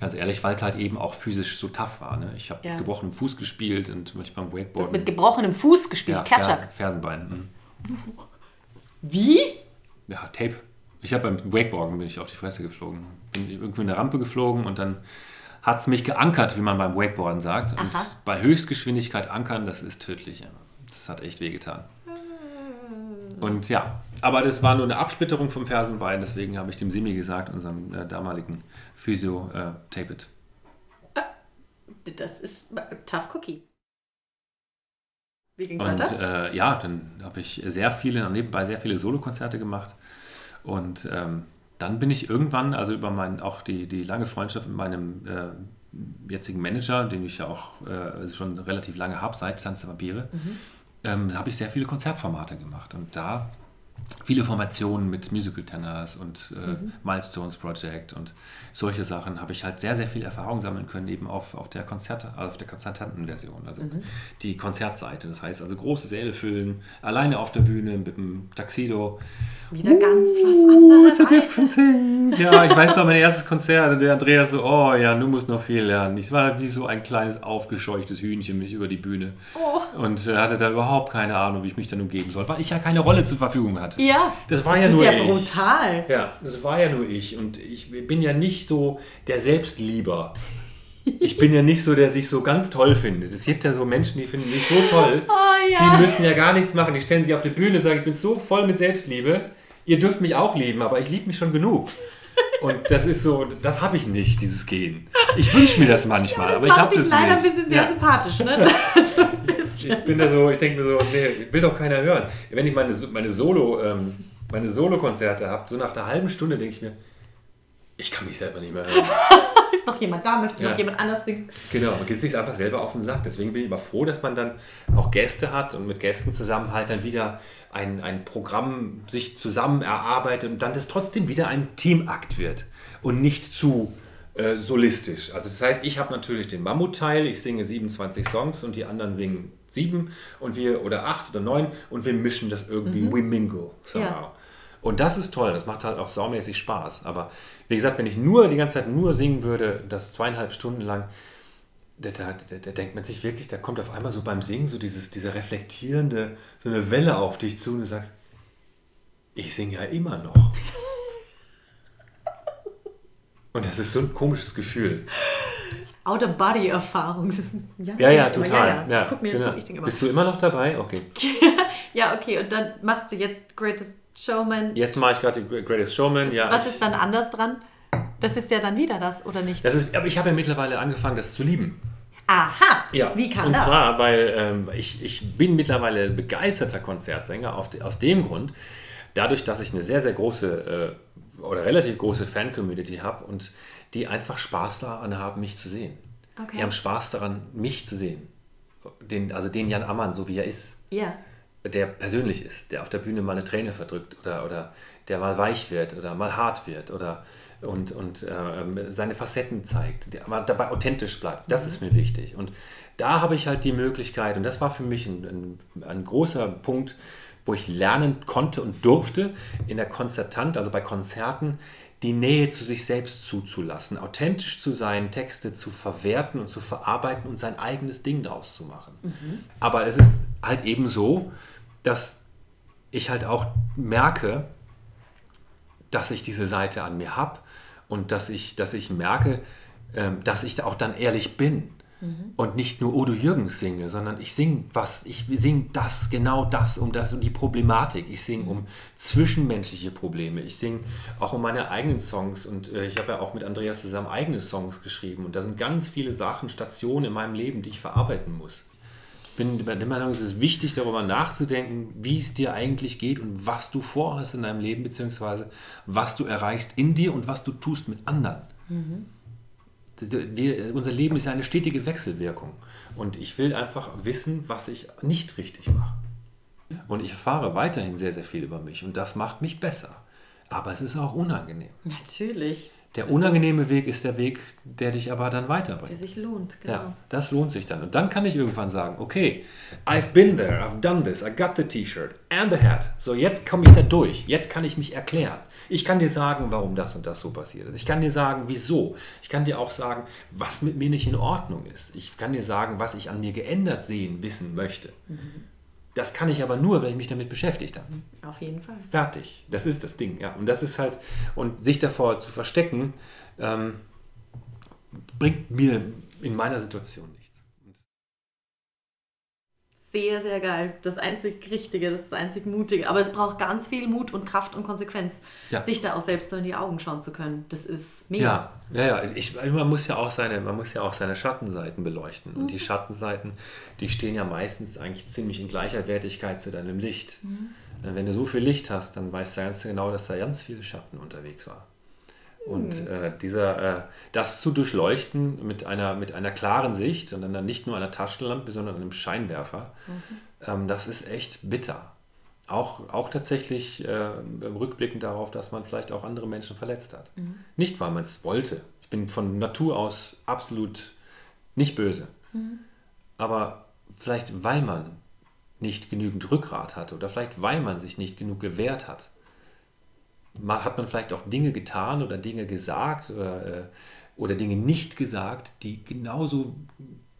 Speaker 3: Ganz ehrlich, weil es halt eben auch physisch so tough war. Ne? Ich habe
Speaker 2: Ja.
Speaker 3: gebrochenem Fuß gespielt und manchmal beim
Speaker 2: Du hast mit gebrochenem Fuß gespielt,
Speaker 3: ja. Fer Fersenbein. mhm.
Speaker 2: Wie?
Speaker 3: Ja, Tape. Ich habe beim Wakeboarden bin ich auf die Fresse geflogen. Bin irgendwo in der Rampe geflogen und dann hat es mich geankert, wie man beim Wakeboarden sagt. Und
Speaker 2: Aha.
Speaker 3: bei Höchstgeschwindigkeit ankern, das ist tödlich. Das hat echt wehgetan. Und ja, aber das war nur eine Absplitterung vom Fersenbein, deswegen habe ich dem Simi gesagt, unserem äh, damaligen Physio, äh, tape it.
Speaker 2: Das ist äh, Tough Cookie. Wie ging's
Speaker 3: Und
Speaker 2: weiter?
Speaker 3: äh, ja, dann habe ich sehr viele, nebenbei sehr viele Solokonzerte gemacht. Und ähm, dann bin ich irgendwann, also über mein, auch die, die lange Freundschaft mit meinem äh, jetzigen Manager, den ich ja auch äh, schon relativ lange habe, seit Tanz der Vampire, ähm, habe ich sehr viele Konzertformate gemacht. Und da viele Formationen mit Musical Tenors und äh, Milestones Project und solche Sachen habe ich halt sehr, sehr viel Erfahrung sammeln können, eben auf, auf der Konzerte, also auf der Konzertantenversion, also die Konzertseite. Das heißt also große Säle füllen, alleine auf der Bühne mit dem Taxido.
Speaker 2: Wieder ganz was anderes.
Speaker 3: It's a different thing. Ja, ich weiß noch, mein erstes Konzert und der Andreas so, oh ja, du musst noch viel lernen. Ich war wie so ein kleines aufgescheuchtes Hühnchen mich über die Bühne
Speaker 2: Oh.
Speaker 3: und äh, hatte da überhaupt keine Ahnung, wie ich mich dann umgeben soll, weil ich ja keine Rolle zur Verfügung hatte.
Speaker 2: Ja,
Speaker 3: Das war
Speaker 2: das
Speaker 3: ja
Speaker 2: ist
Speaker 3: nur
Speaker 2: ja
Speaker 3: ich.
Speaker 2: brutal.
Speaker 3: Ja, das war ja nur ich und ich bin ja nicht so der Selbstlieber. Ich bin ja nicht so, der sich so ganz toll findet. Es gibt ja so Menschen, die finden sich so toll,
Speaker 2: Oh ja.
Speaker 3: die müssen ja gar nichts machen. Die stellen sich auf die Bühne und sagen, ich bin so voll mit Selbstliebe. Ihr dürft mich auch lieben, aber ich liebe mich schon genug. Und das ist so, das habe ich nicht, dieses Gehen. Ich wünsche mir das manchmal, aber ich habe das
Speaker 2: leider
Speaker 3: nicht.
Speaker 2: ein bisschen sehr
Speaker 3: Ja.
Speaker 2: sympathisch, ne? so ein bisschen.
Speaker 3: Ich bin da so, ich denke mir so, nee, will doch keiner hören. Wenn ich meine, meine Solo, ähm, meine Solo-Konzerte habe, so nach einer halben Stunde denke ich mir, ich kann mich selber nicht mehr hören.
Speaker 2: Ist noch jemand da? Möchte
Speaker 3: Ja.
Speaker 2: noch jemand anders singen?
Speaker 3: Genau, man geht sich einfach selber auf den Sack. Deswegen bin ich immer froh, dass man dann auch Gäste hat und mit Gästen zusammen halt dann wieder ein, ein Programm sich zusammen erarbeitet und dann das trotzdem wieder ein Teamakt wird und nicht zu äh, solistisch. Also das heißt, ich habe natürlich den Mammutteil, ich singe 27 Songs und die anderen singen sieben und wir oder acht oder neun und wir mischen das irgendwie we mingle somehow.
Speaker 2: Ja.
Speaker 3: Und das ist toll, das macht halt auch saumäßig Spaß. Aber wie gesagt, wenn ich nur die ganze Zeit nur singen würde, das zweieinhalb Stunden lang, da, da, da, denkt man sich wirklich, da kommt auf einmal so beim Singen so dieses, diese reflektierende, so eine Welle auf dich zu und du sagst, ich singe ja immer noch. Und das ist so ein komisches Gefühl.
Speaker 2: Out-of-Body-Erfahrung. Ja,
Speaker 3: Ja, ja, total.
Speaker 2: Ja, ja. Ich guck mir
Speaker 3: genau.
Speaker 2: zu, ich singe immer.
Speaker 3: Bist du immer noch dabei? Okay.
Speaker 2: Ja, okay, und dann machst du jetzt Greatest Showman.
Speaker 3: Jetzt mache ich gerade Greatest Showman. Ja,
Speaker 2: Was ist dann anders dran? Das ist ja dann wieder das, oder nicht?
Speaker 3: das ist, aber ich habe ja mittlerweile angefangen, das zu lieben.
Speaker 2: Aha!
Speaker 3: Ja,
Speaker 2: Wie kam
Speaker 3: und
Speaker 2: das?
Speaker 3: zwar, weil ähm, ich, ich bin mittlerweile begeisterter Konzertsänger auf, aus dem Grund, dadurch, dass ich eine sehr, sehr große äh, oder relativ große Fan-Community habe und die einfach Spaß daran haben, mich zu sehen.
Speaker 2: Okay.
Speaker 3: Die haben Spaß daran, mich zu sehen. Den, also den Jan Ammann, so wie er ist,
Speaker 2: Ja.
Speaker 3: der persönlich ist, der auf der Bühne mal eine Träne verdrückt oder, oder der mal weich wird oder mal hart wird oder und, und ähm, seine Facetten zeigt, aber dabei authentisch bleibt. Das ist mir wichtig. Und da habe ich halt die Möglichkeit, und das war für mich ein, ein, ein großer Punkt, wo ich lernen konnte und durfte, in der Konzertant, also bei Konzerten, die Nähe zu sich selbst zuzulassen, authentisch zu sein, Texte zu verwerten und zu verarbeiten und sein eigenes Ding daraus zu machen. Aber es ist halt eben so, dass ich halt auch merke, dass ich diese Seite an mir habe und dass ich, dass ich merke, ähm, dass ich da auch dann ehrlich bin und nicht nur Odo Jürgens singe, sondern ich singe was, ich singe das, genau das, um das, um die Problematik. Ich singe um zwischenmenschliche Probleme. Ich singe auch um meine eigenen Songs und äh, ich habe ja auch mit Andreas zusammen eigene Songs geschrieben und da sind ganz viele Sachen, Stationen in meinem Leben, die ich verarbeiten muss. Ich bin der Meinung, es ist wichtig, darüber nachzudenken, wie es dir eigentlich geht und was du vorhast in deinem Leben, beziehungsweise was du erreichst in dir und was du tust mit anderen. Wir, unser Leben ist ja eine stetige Wechselwirkung. Und ich will einfach wissen, was ich nicht richtig mache. Und ich erfahre weiterhin sehr, sehr viel über mich und das macht mich besser. Aber es ist auch unangenehm.
Speaker 2: Natürlich.
Speaker 3: Der unangenehme Weg ist der Weg, der dich aber dann weiterbringt.
Speaker 2: Der sich lohnt, genau.
Speaker 3: Ja, das lohnt sich dann. Und dann kann ich irgendwann sagen, okay, I've been there, I've done this, I got the T-Shirt and the hat. So, jetzt komme ich da durch. Jetzt kann ich mich erklären. Ich kann dir sagen, warum das und das so passiert ist. Ich kann dir sagen, wieso. Ich kann dir auch sagen, was mit mir nicht in Ordnung ist. Ich kann dir sagen, was ich an mir geändert sehen, wissen möchte. Das kann ich aber nur, wenn ich mich damit beschäftigt habe.
Speaker 2: Auf jeden Fall.
Speaker 3: Fertig. Das ist das Ding, ja. Und das ist halt, und sich davor zu verstecken, ähm, bringt mir in meiner Situation nichts.
Speaker 2: Sehr, sehr geil. Das einzig Richtige, das das einzig Mutige. Aber es braucht ganz viel Mut und Kraft und Konsequenz,
Speaker 3: Ja.
Speaker 2: sich da auch selbst so in die Augen schauen zu können. Das ist mega.
Speaker 3: Ja, ja, ja. Ich, man, muss ja auch seine, man muss ja auch seine Schattenseiten beleuchten. Und die Schattenseiten, die stehen ja meistens eigentlich ziemlich in gleicher Wertigkeit zu deinem Licht. Äh, Wenn du so viel Licht hast, dann weißt du ganz genau, dass da ganz viele Schatten unterwegs waren. Und äh, dieser, äh, das zu durchleuchten mit einer, mit einer klaren Sicht und dann nicht nur einer Taschenlampe, sondern einem Scheinwerfer, ähm, das ist echt bitter. Auch, auch tatsächlich äh, rückblickend darauf, dass man vielleicht auch andere Menschen verletzt hat. Nicht, weil man es wollte. Ich bin von Natur aus absolut nicht böse. Aber vielleicht, weil man nicht genügend Rückgrat hatte oder vielleicht, weil man sich nicht genug gewehrt hat, hat man vielleicht auch Dinge getan oder Dinge gesagt oder, äh, oder Dinge nicht gesagt, die genauso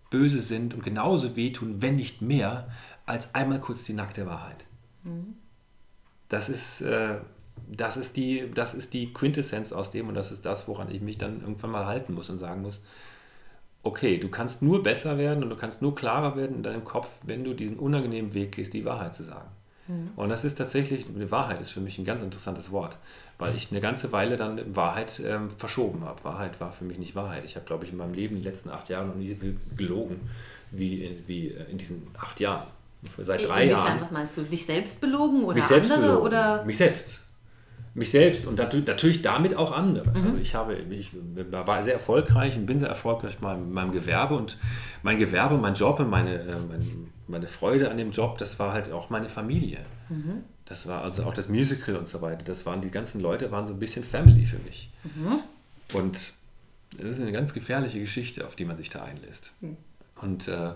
Speaker 3: böse sind und genauso wehtun, wenn nicht mehr, als einmal kurz die nackte Wahrheit. Das ist, äh, das, ist die, das ist die Quintessenz aus dem und das ist das, woran ich mich dann irgendwann mal halten muss und sagen muss, okay, du kannst nur besser werden und du kannst nur klarer werden in deinem Kopf, wenn du diesen unangenehmen Weg gehst, die Wahrheit zu sagen. Und das ist tatsächlich, die Wahrheit ist für mich ein ganz interessantes Wort, weil ich eine ganze Weile dann Wahrheit ähm, verschoben habe. Wahrheit war für mich nicht Wahrheit. Ich habe, glaube ich, in meinem Leben in den letzten acht Jahren noch nie so viel gelogen wie in, wie äh, in diesen acht Jahren. Seit drei
Speaker 2: Inwiefern,
Speaker 3: Jahren
Speaker 2: Was meinst du? Dich selbst belogen oder
Speaker 3: mich
Speaker 2: andere?
Speaker 3: belogen.
Speaker 2: Oder?
Speaker 3: Mich selbst. Mich selbst und natürlich damit auch andere.
Speaker 2: Mhm.
Speaker 3: Also ich habe, ich war sehr erfolgreich und bin sehr erfolgreich in meinem, meinem Gewerbe und mein Gewerbe, mein Job und meine, äh, mein, meine Freude an dem Job, das war halt auch meine Familie.
Speaker 2: Mhm.
Speaker 3: Das war also auch das Musical und so weiter. Das waren die ganzen Leute, waren so ein bisschen Family für mich.
Speaker 2: Mhm.
Speaker 3: Und das ist eine ganz gefährliche Geschichte, auf die man sich da einlässt.
Speaker 2: Mhm.
Speaker 3: Und äh,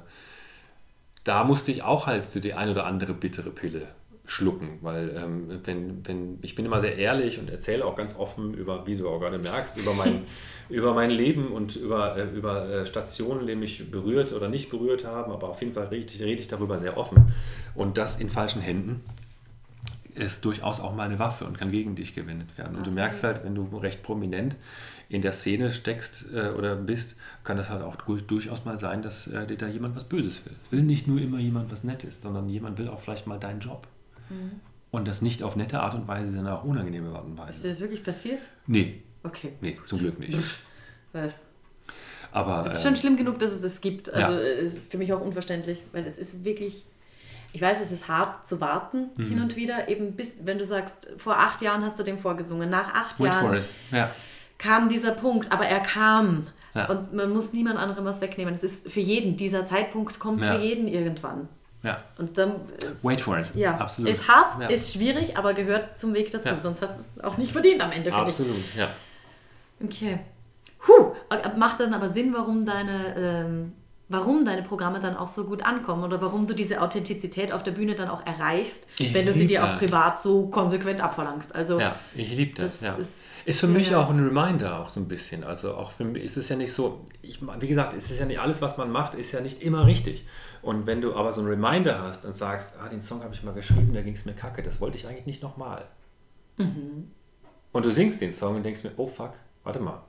Speaker 3: da musste ich auch halt so die ein oder andere bittere Pille schlucken, weil ähm, wenn, wenn, ich bin immer sehr ehrlich und erzähle auch ganz offen über, wie du auch gerade merkst, über mein, über mein Leben und über, äh, über äh, Stationen, die mich berührt oder nicht berührt haben, aber auf jeden Fall rede ich, rede ich darüber sehr offen. Und das in falschen Händen ist durchaus auch mal eine Waffe und kann gegen dich gewendet werden. Und du
Speaker 2: Absolut.
Speaker 3: merkst halt, wenn du recht prominent in der Szene steckst äh, oder bist, kann das halt auch du- durchaus mal sein, dass äh, dir da jemand was Böses will. Will nicht nur immer jemand was Nettes, sondern jemand will auch vielleicht mal deinen Job.
Speaker 2: Mhm.
Speaker 3: Und das nicht auf nette Art und Weise, sondern auch unangenehme Art und
Speaker 2: Ist
Speaker 3: Weise.
Speaker 2: das wirklich passiert?
Speaker 3: Nee,
Speaker 2: Okay.
Speaker 3: nee, zum Glück nicht. Aber
Speaker 2: Es ist
Speaker 3: äh,
Speaker 2: schon schlimm genug, dass es es gibt. Also
Speaker 3: Ja.
Speaker 2: es ist für mich auch unverständlich, weil es ist wirklich. Ich weiß, es ist hart zu warten
Speaker 3: Mhm.
Speaker 2: hin und wieder. Eben bis, wenn du sagst, vor acht Jahren hast du dem vorgesungen, nach acht
Speaker 3: wait
Speaker 2: Jahren.
Speaker 3: Ja.
Speaker 2: kam dieser Punkt, aber er kam.
Speaker 3: Ja.
Speaker 2: Und man muss niemand anderem was wegnehmen. Es ist für jeden, dieser Zeitpunkt kommt für jeden irgendwann.
Speaker 3: Ja.
Speaker 2: Und dann ist,
Speaker 3: Wait for it.
Speaker 2: Ja,
Speaker 3: Absolut.
Speaker 2: ist hart,
Speaker 3: Ja.
Speaker 2: ist schwierig, aber gehört zum Weg dazu.
Speaker 3: Ja.
Speaker 2: Sonst hast du es auch nicht verdient am Ende, finde ich.
Speaker 3: Absolut, ja.
Speaker 2: Okay. Huh. Macht dann aber Sinn, warum deine, ähm, warum deine Programme dann auch so gut ankommen oder warum du diese Authentizität auf der Bühne dann auch erreichst,
Speaker 3: Ich
Speaker 2: wenn du sie dir auch
Speaker 3: das.
Speaker 2: privat so konsequent abverlangst. Also
Speaker 3: Ja, ich liebe das.
Speaker 2: Das
Speaker 3: ja.
Speaker 2: ist-
Speaker 3: Ist, für mich auch ein Reminder, auch so ein bisschen. Also auch für mich ist es ja nicht so, ich, wie gesagt, es ist ja nicht alles, was man macht, ist ja nicht immer richtig. Und wenn du aber so ein Reminder hast und sagst, ah, den Song habe ich mal geschrieben, da ging es mir kacke, das wollte ich eigentlich nicht nochmal. Und du singst den Song und denkst mir, oh fuck, warte mal,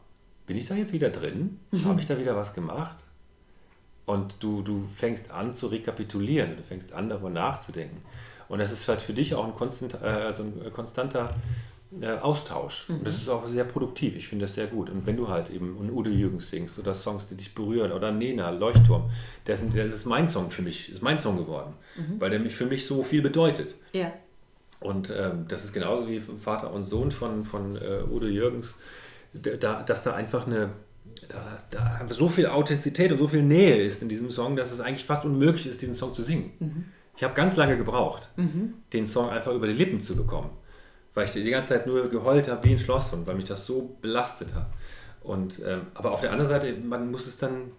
Speaker 3: bin ich da jetzt wieder drin? Habe ich da wieder was gemacht? Und du, du fängst an zu rekapitulieren, du fängst an darüber nachzudenken. Und das ist vielleicht für dich auch ein, konstant, äh, also ein konstanter äh, Austausch. Und das ist auch sehr produktiv. Ich finde das sehr gut. Und wenn du halt eben einen Udo Jürgens singst oder Songs, die dich berühren oder Nena, Leuchtturm, das, das ist mein Song für mich, ist mein Song geworden, weil der mich für mich so viel bedeutet.
Speaker 2: ja.
Speaker 3: Und ähm, das ist genauso wie Vater und Sohn von, von äh, Udo Jürgens, da, dass da einfach eine da, da einfach so viel Authentizität und so viel Nähe ist in diesem Song, dass es eigentlich fast unmöglich ist, diesen Song zu singen. Ich habe ganz lange gebraucht, den Song einfach über die Lippen zu bekommen. Weil ich die ganze Zeit nur geheult habe wie ein Schloss und weil mich das so belastet hat. Und, ähm, aber auf der anderen Seite, man muss es dann,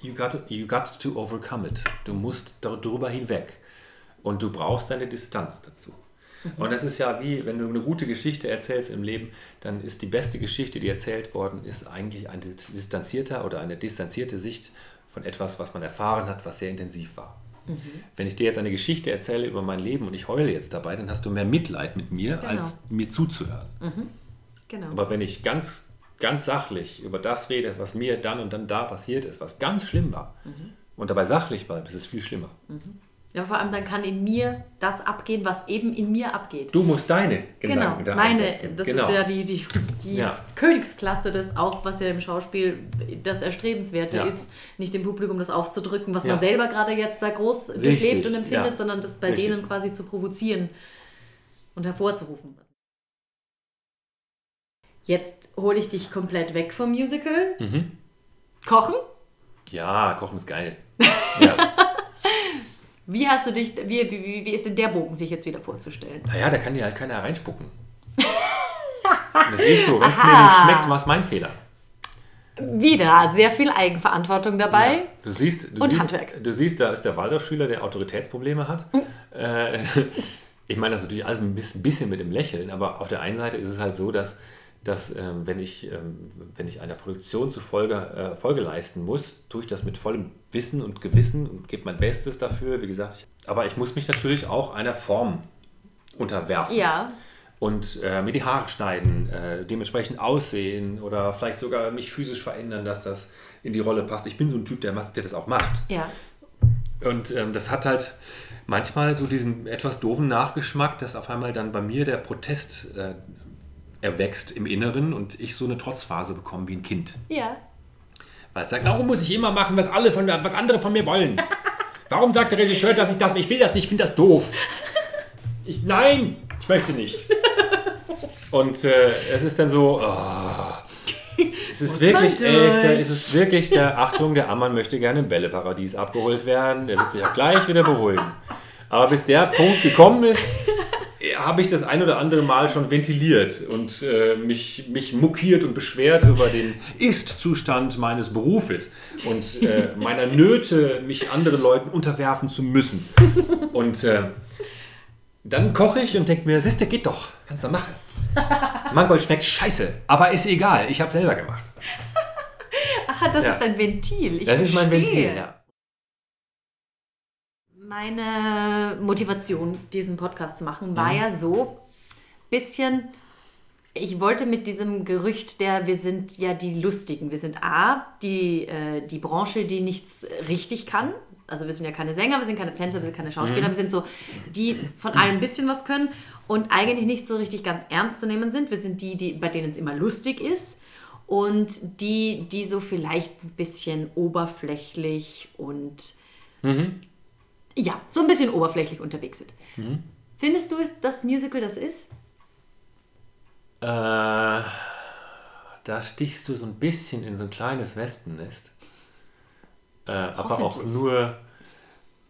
Speaker 3: you got, you got to overcome it. Du musst darüber hinweg. Und du brauchst eine Distanz dazu. Mhm. Und das ist ja wie, wenn du eine gute Geschichte erzählst im Leben, dann ist die beste Geschichte, die erzählt worden ist, eigentlich eine distanzierte oder eine distanzierte Sicht von etwas, was man erfahren hat, was sehr intensiv war. Mhm. Wenn ich dir jetzt eine Geschichte erzähle über mein Leben und ich heule jetzt dabei, dann hast du mehr Mitleid mit mir, genau. als mir zuzuhören. Mhm. Genau. Aber wenn ich ganz, ganz sachlich über das rede, was mir dann und dann da passiert ist, was ganz schlimm war, mhm. und dabei sachlich bleibe, ist es viel schlimmer.
Speaker 2: Ja, vor allem dann kann in mir das abgehen, was eben in mir abgeht.
Speaker 3: Du musst deine
Speaker 2: Gedanken genau, meine, einsetzen. das genau. ist ja die, die, die ja. Königsklasse des auch, was ja im Schauspiel das Erstrebenswerte ja. ist, nicht dem Publikum das aufzudrücken, was ja. man selber gerade jetzt da groß Richtig. durchlebt und empfindet, sondern das bei Richtig. denen quasi zu provozieren und hervorzurufen. Jetzt hole ich dich komplett weg vom Musical. Mhm. Kochen?
Speaker 3: Ja, Kochen ist geil.
Speaker 2: Ja. Wie hast du dich, wie, wie, wie ist denn der Bogen sich jetzt wieder vorzustellen?
Speaker 3: Naja, da kann dir halt keiner reinspucken. das ist so, wenn es mir nicht schmeckt, war es mein Fehler.
Speaker 2: Wieder sehr viel Eigenverantwortung dabei. Ja,
Speaker 3: du siehst, du
Speaker 2: und
Speaker 3: siehst,
Speaker 2: Handwerk.
Speaker 3: Du siehst, da ist der Waldorfschüler, der Autoritätsprobleme hat. Mhm. Äh, ich meine das natürlich alles ein bisschen mit dem Lächeln, aber auf der einen Seite ist es halt so, dass dass ähm, wenn, ich, ähm, wenn ich einer Produktion zufolge äh, Folge leisten muss, tue ich das mit vollem Wissen und Gewissen und gebe mein Bestes dafür. Wie gesagt, ich, aber ich muss mich natürlich auch einer Form unterwerfen.
Speaker 2: Ja.
Speaker 3: Und äh, mir die Haare schneiden, äh, dementsprechend aussehen oder vielleicht sogar mich physisch verändern, dass das in die Rolle passt. Ich bin so ein Typ, der, der das auch macht.
Speaker 2: Ja.
Speaker 3: Und ähm, das hat halt manchmal so diesen etwas doofen Nachgeschmack, dass auf einmal dann bei mir der Protest äh, erwächst im Inneren und ich so eine Trotzphase bekomme wie ein Kind.
Speaker 2: Ja.
Speaker 3: Weil es sagt, warum muss ich immer machen, was, alle von, was andere von mir wollen? Warum sagt der Regisseur, dass ich das, ich will das nicht, ich finde das doof. Ich, nein, ich möchte nicht. Und äh, es ist dann so, oh, es ist wirklich echt, ist es wirklich der, Achtung, der Ammann möchte gerne im Bälleparadies abgeholt werden, der wird sich auch gleich wieder beruhigen. Aber bis der Punkt gekommen ist, habe ich das ein oder andere Mal schon ventiliert und äh, mich, mich mokiert und beschwert über den Ist-Zustand meines Berufes und äh, meiner Nöte, mich anderen Leuten unterwerfen zu müssen. Und äh, dann koche ich und denke mir, siehst du, geht doch, kannst du machen. Mangold schmeckt scheiße, aber ist egal, ich habe selber gemacht.
Speaker 2: ah, das ja. ist ein Ventil.
Speaker 3: Ich das verstehe. ist mein Ventil, ja
Speaker 2: meine Motivation, diesen Podcast zu machen, war mhm. ja so bisschen, ich wollte mit diesem Gerücht der, wir sind ja die Lustigen, wir sind A, die, äh, die Branche, die nichts richtig kann. Also wir sind ja keine Sänger, wir sind keine Tänzer, wir sind keine Schauspieler, mhm. wir sind so, die von allem ein bisschen was können und eigentlich nicht so richtig ganz ernst zu nehmen sind. Wir sind die, die bei denen es immer lustig ist und die, die so vielleicht ein bisschen oberflächlich und mhm ja, so ein bisschen oberflächlich unterwegs sind. Mhm. Findest du, dass Musical das ist?
Speaker 3: Äh, da stichst du so ein bisschen in so ein kleines Wespennest. Äh, aber auch nur,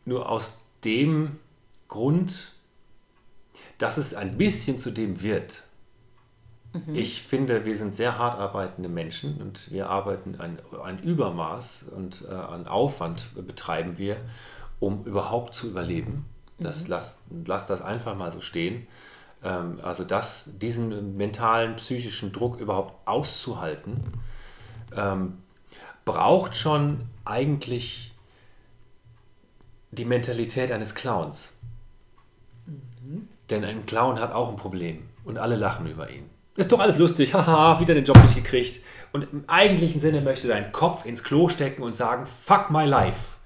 Speaker 3: nur aus dem Grund, dass es ein bisschen zu dem wird. Mhm. Ich finde, wir sind sehr hart arbeitende Menschen und wir arbeiten ein, ein Übermaß und äh, an Aufwand betreiben wir, um überhaupt zu überleben. Das, mhm. lass, lass das einfach mal so stehen. Ähm, also das, diesen mentalen, psychischen Druck überhaupt auszuhalten, ähm, braucht schon eigentlich die Mentalität eines Clowns. Mhm. Denn ein Clown hat auch ein Problem und alle lachen über ihn. Ist doch alles lustig, haha, wieder den Job nicht gekriegt. Und im eigentlichen Sinne möchte dein Kopf ins Klo stecken und sagen, fuck my life.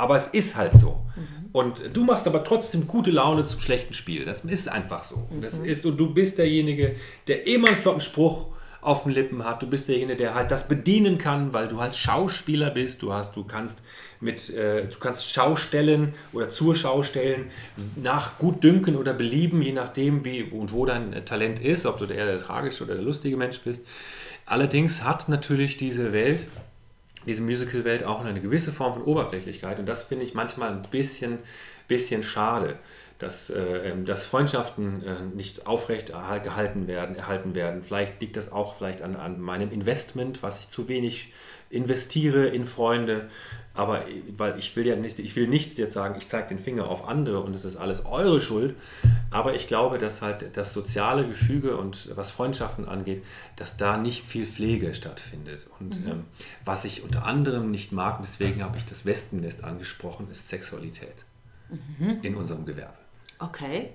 Speaker 3: Aber es ist halt so. Mhm. Und du machst aber trotzdem gute Laune zum schlechten Spiel. Das ist einfach so. Und, das mhm. ist, und du bist derjenige, der immer einen flotten Spruch auf den Lippen hat. Du bist derjenige, der halt das bedienen kann, weil du halt Schauspieler bist. Du hast, du kannst mit, äh, du kannst Schaustellen oder zur Schaustellen nach Gutdünken oder Belieben, je nachdem wie und wo dein Talent ist, ob du eher der tragische oder der lustige Mensch bist. Allerdings hat natürlich diese Welt diese Musical-Welt auch eine gewisse Form von Oberflächlichkeit und das finde ich manchmal ein bisschen, bisschen schade. dass, äh, ähm, dass Freundschaften äh, nicht aufrecht gehalten werden, erhalten werden. Vielleicht liegt das auch vielleicht an, an meinem Investment, was ich zu wenig investiere in Freunde. Aber weil ich will ja nicht, ich will nichts jetzt sagen, ich zeige den Finger auf andere und es ist alles eure Schuld. Aber ich glaube, dass halt das soziale Gefüge und was Freundschaften angeht, dass da nicht viel Pflege stattfindet. Und mhm. ähm, was ich unter anderem nicht mag, deswegen habe ich das Wespennest angesprochen, ist Sexualität mhm. in unserem Gewerbe.
Speaker 2: Okay.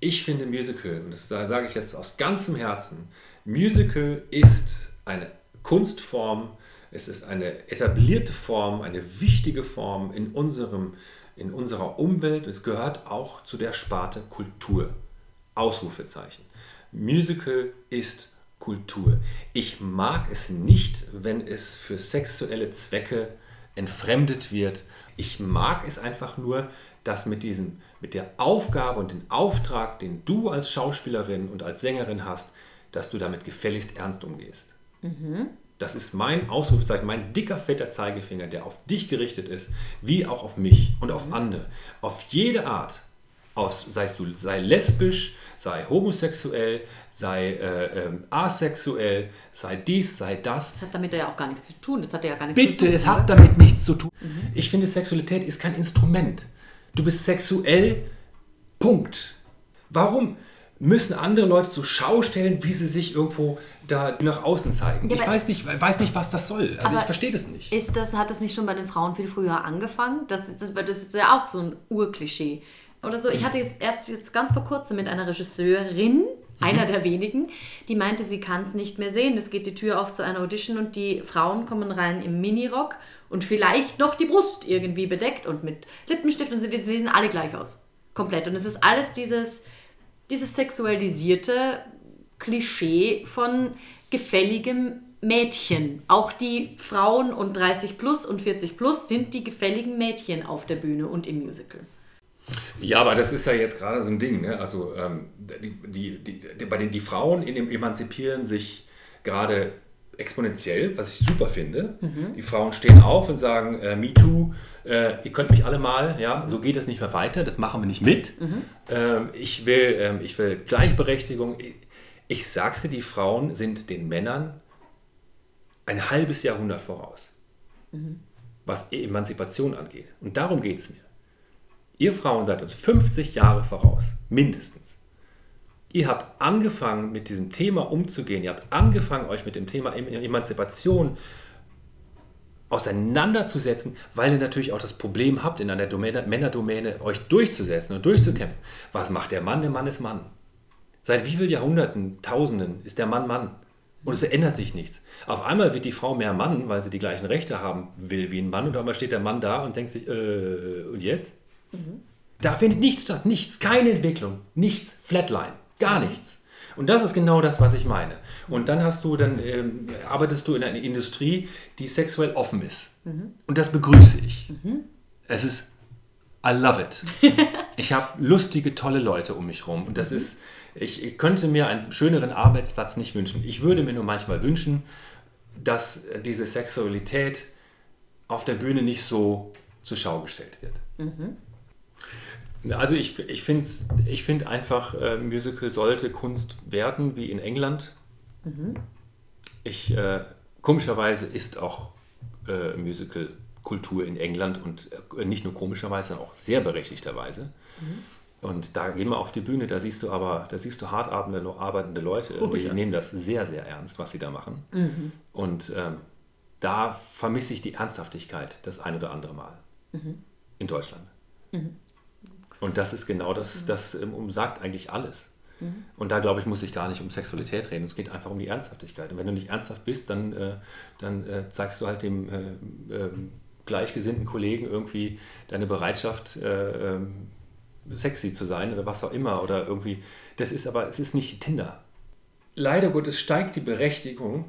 Speaker 3: Ich finde Musical, und das sage ich jetzt aus ganzem Herzen, Musical ist eine Kunstform, es ist eine etablierte Form, eine wichtige Form in, unserem, in unserer Umwelt. Es gehört auch zu der Sparte Kultur. Ausrufezeichen. Musical ist Kultur. Ich mag es nicht, wenn es für sexuelle Zwecke entfremdet wird. Ich mag es einfach nur, dass mit, diesem, mit der Aufgabe und dem Auftrag, den du als Schauspielerin und als Sängerin hast, dass du damit gefälligst ernst umgehst. Mhm. Das ist mein Ausrufezeichen, mein dicker, fetter Zeigefinger, der auf dich gerichtet ist, wie auch auf mich und auf andere. Auf jede Art, aus, sei, du, sei lesbisch, sei homosexuell, sei äh, äh, asexuell, sei dies, sei das.
Speaker 2: Das hat damit ja auch gar nichts zu tun. Das hat ja gar nichts
Speaker 3: Bitte, zu tun, es oder? hat damit nichts zu tun. Mhm. Ich finde, Sexualität ist kein Instrument. Du bist sexuell, Punkt. Warum? Müssen andere Leute zur Schau stellen, wie sie sich irgendwo da nach außen zeigen. Ja, ich weiß nicht, weiß nicht, was das soll. Also ich verstehe das nicht.
Speaker 2: Ist das, hat das nicht schon bei den Frauen viel früher angefangen? Das, das, das ist ja auch so ein Urklischee. Oder so. Ich hatte jetzt erst jetzt ganz vor kurzem mit einer Regisseurin, mhm. einer der wenigen, die meinte, sie kann es nicht mehr sehen. Es geht die Tür auf zu einer Audition und die Frauen kommen rein im Minirock und vielleicht noch die Brust irgendwie bedeckt und mit Lippenstift und sie, sie sehen alle gleich aus. Komplett. Und es ist alles dieses dieses sexualisierte Klischee von gefälligem Mädchen. Auch die Frauen und 30 plus und 40 plus sind die gefälligen Mädchen auf der Bühne und im Musical.
Speaker 3: Ja, aber das ist ja jetzt gerade so ein Ding. Ne? Also ähm, die, die, die, bei den, die Frauen in dem emanzipieren sich gerade exponentiell, was ich super finde. Mhm. Die Frauen stehen auf und sagen, äh, Me Too, äh, ihr könnt mich alle mal, ja, so geht es nicht mehr weiter, das machen wir nicht mit. Mhm. Ähm, ich, will, ähm, ich will Gleichberechtigung. Ich, ich sag's dir, die Frauen sind den Männern ein halbes Jahrhundert voraus, mhm. was Emanzipation angeht. Und darum geht es mir. Ihr Frauen seid uns 50 Jahre voraus, mindestens. Ihr habt angefangen, mit diesem Thema umzugehen. Ihr habt angefangen, euch mit dem Thema Emanzipation auseinanderzusetzen, weil ihr natürlich auch das Problem habt, in einer Domäne, Männerdomäne euch durchzusetzen und durchzukämpfen. Was macht der Mann? Der Mann ist Mann. Seit wie vielen Jahrhunderten, Tausenden ist der Mann Mann. Und es ändert sich nichts. Auf einmal wird die Frau mehr Mann, weil sie die gleichen Rechte haben will wie ein Mann. Und auf einmal steht der Mann da und denkt sich, äh, und jetzt? Mhm. Da findet nichts statt. Nichts. Keine Entwicklung. Nichts. Flatline. Gar nichts. Und das ist genau das, was ich meine. Und dann hast du, dann ähm, arbeitest du in einer Industrie, die sexuell offen ist. Mhm. Und das begrüße ich. Mhm. Es ist, I love it. ich habe lustige, tolle Leute um mich rum. Und das mhm. ist, ich, ich könnte mir einen schöneren Arbeitsplatz nicht wünschen. Ich würde mir nur manchmal wünschen, dass diese Sexualität auf der Bühne nicht so zur Schau gestellt wird. Mhm. Also ich, ich finde ich find einfach, äh, Musical sollte Kunst werden, wie in England. Mhm. Ich, äh, komischerweise ist auch äh, Musical Kultur in England und äh, nicht nur komischerweise, sondern auch sehr berechtigterweise. Mhm. Und da gehen wir auf die Bühne, da siehst du aber, da siehst du hart arbeitende Leute, oh, die ja. nehmen das sehr, sehr ernst, was sie da machen. Mhm. Und ähm, da vermisse ich die Ernsthaftigkeit das ein oder andere Mal mhm. in Deutschland. Mhm. Und das ist genau das, das, das umsagt eigentlich alles. Mhm. Und da, glaube ich, muss ich gar nicht um Sexualität reden. Es geht einfach um die Ernsthaftigkeit. Und wenn du nicht ernsthaft bist, dann, äh, dann äh, zeigst du halt dem äh, ähm, gleichgesinnten Kollegen irgendwie deine Bereitschaft, äh, ähm, sexy zu sein oder was auch immer. Oder irgendwie. Das ist aber, es ist nicht Tinder. Leider Gottes steigt die Berechtigung,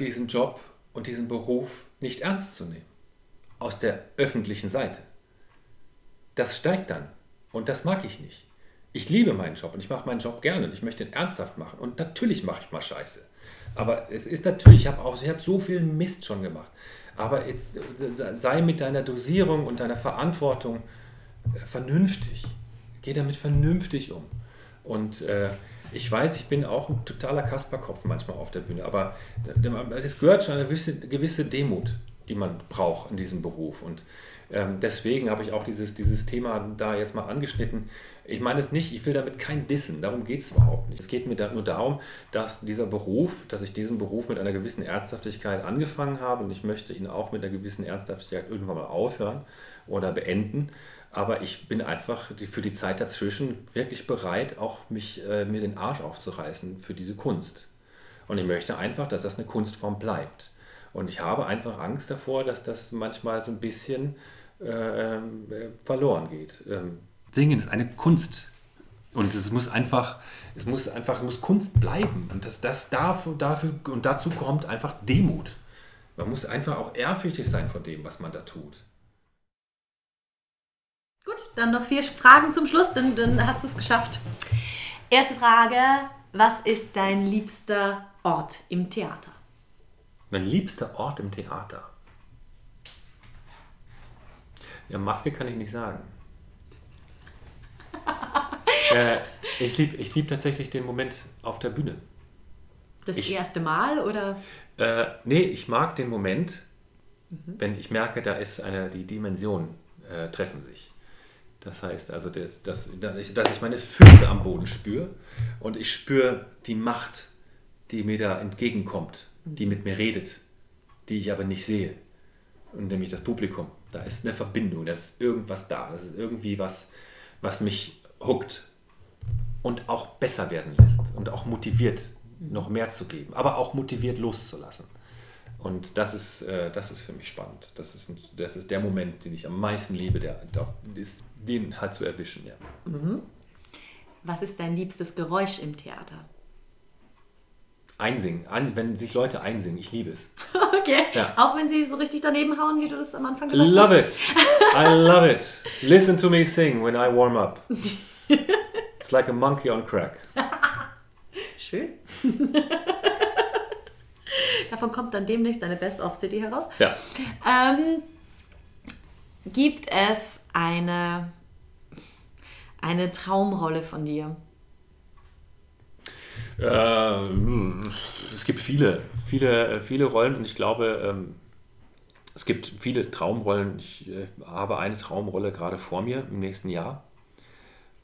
Speaker 3: diesen Job und diesen Beruf nicht ernst zu nehmen. Aus der öffentlichen Seite das steigt dann. Und das mag ich nicht. Ich liebe meinen Job und ich mache meinen Job gerne und ich möchte ihn ernsthaft machen. Und natürlich mache ich mal Scheiße. Aber es ist natürlich, ich habe auch, so viel Mist schon gemacht. Aber jetzt sei mit deiner Dosierung und deiner Verantwortung äh, vernünftig. Geh damit vernünftig um. Und äh, ich weiß, ich bin auch ein totaler Kasperkopf manchmal auf der Bühne, aber es gehört schon eine gewisse, gewisse Demut, die man braucht in diesem Beruf. Und ähm, deswegen habe ich auch dieses, dieses Thema da jetzt mal angeschnitten. Ich meine es nicht, ich will damit kein Dissen, darum geht es überhaupt nicht. Es geht mir da nur darum, dass dieser Beruf, dass ich diesen Beruf mit einer gewissen Ernsthaftigkeit angefangen habe und ich möchte ihn auch mit einer gewissen Ernsthaftigkeit irgendwann mal aufhören oder beenden. Aber ich bin einfach für die Zeit dazwischen wirklich bereit, auch mich, äh, mir den Arsch aufzureißen für diese Kunst. Und ich möchte einfach, dass das eine Kunstform bleibt. Und ich habe einfach Angst davor, dass das manchmal so ein bisschen äh, äh, verloren geht. Ähm, Singen ist eine Kunst. Und es muss einfach, es muss einfach, es muss Kunst bleiben. Und das, das darf, dafür, und dazu kommt einfach Demut. Man muss einfach auch ehrfürchtig sein vor dem, was man da tut.
Speaker 2: Gut, dann noch vier Fragen zum Schluss, dann, dann hast du es geschafft. Erste Frage: Was ist dein liebster Ort im Theater?
Speaker 3: Mein liebster Ort im Theater. Ja, Maske kann ich nicht sagen. äh, ich liebe ich lieb tatsächlich den Moment auf der Bühne.
Speaker 2: Das ich, erste Mal oder?
Speaker 3: Äh, nee, ich mag den Moment, mhm. wenn ich merke, da ist eine, die Dimensionen äh, treffen sich. Das heißt also, dass, dass, ich, dass ich meine Füße am Boden spüre und ich spüre die Macht, die mir da entgegenkommt die mit mir redet, die ich aber nicht sehe. Und nämlich das Publikum. Da ist eine Verbindung, da ist irgendwas da. Das ist irgendwie was, was mich huckt und auch besser werden lässt und auch motiviert, noch mehr zu geben, aber auch motiviert loszulassen. Und das ist, äh, das ist für mich spannend. Das ist, das ist der Moment, den ich am meisten liebe, der, der ist, den halt zu erwischen. Ja. Mhm.
Speaker 2: Was ist dein liebstes Geräusch im Theater?
Speaker 3: Einsingen, an, wenn sich Leute einsingen. Ich liebe es.
Speaker 2: Okay. Ja. Auch wenn sie so richtig daneben hauen, wie du das am Anfang gesagt
Speaker 3: love hast. Love it. I love it. Listen to me sing when I warm up. It's like a monkey on crack.
Speaker 2: Schön. Davon kommt dann demnächst eine Best-of-CD heraus.
Speaker 3: Ja.
Speaker 2: Ähm, gibt es eine, eine Traumrolle von dir?
Speaker 3: Äh, es gibt viele, viele, viele Rollen und ich glaube, ähm, es gibt viele Traumrollen. Ich äh, habe eine Traumrolle gerade vor mir im nächsten Jahr.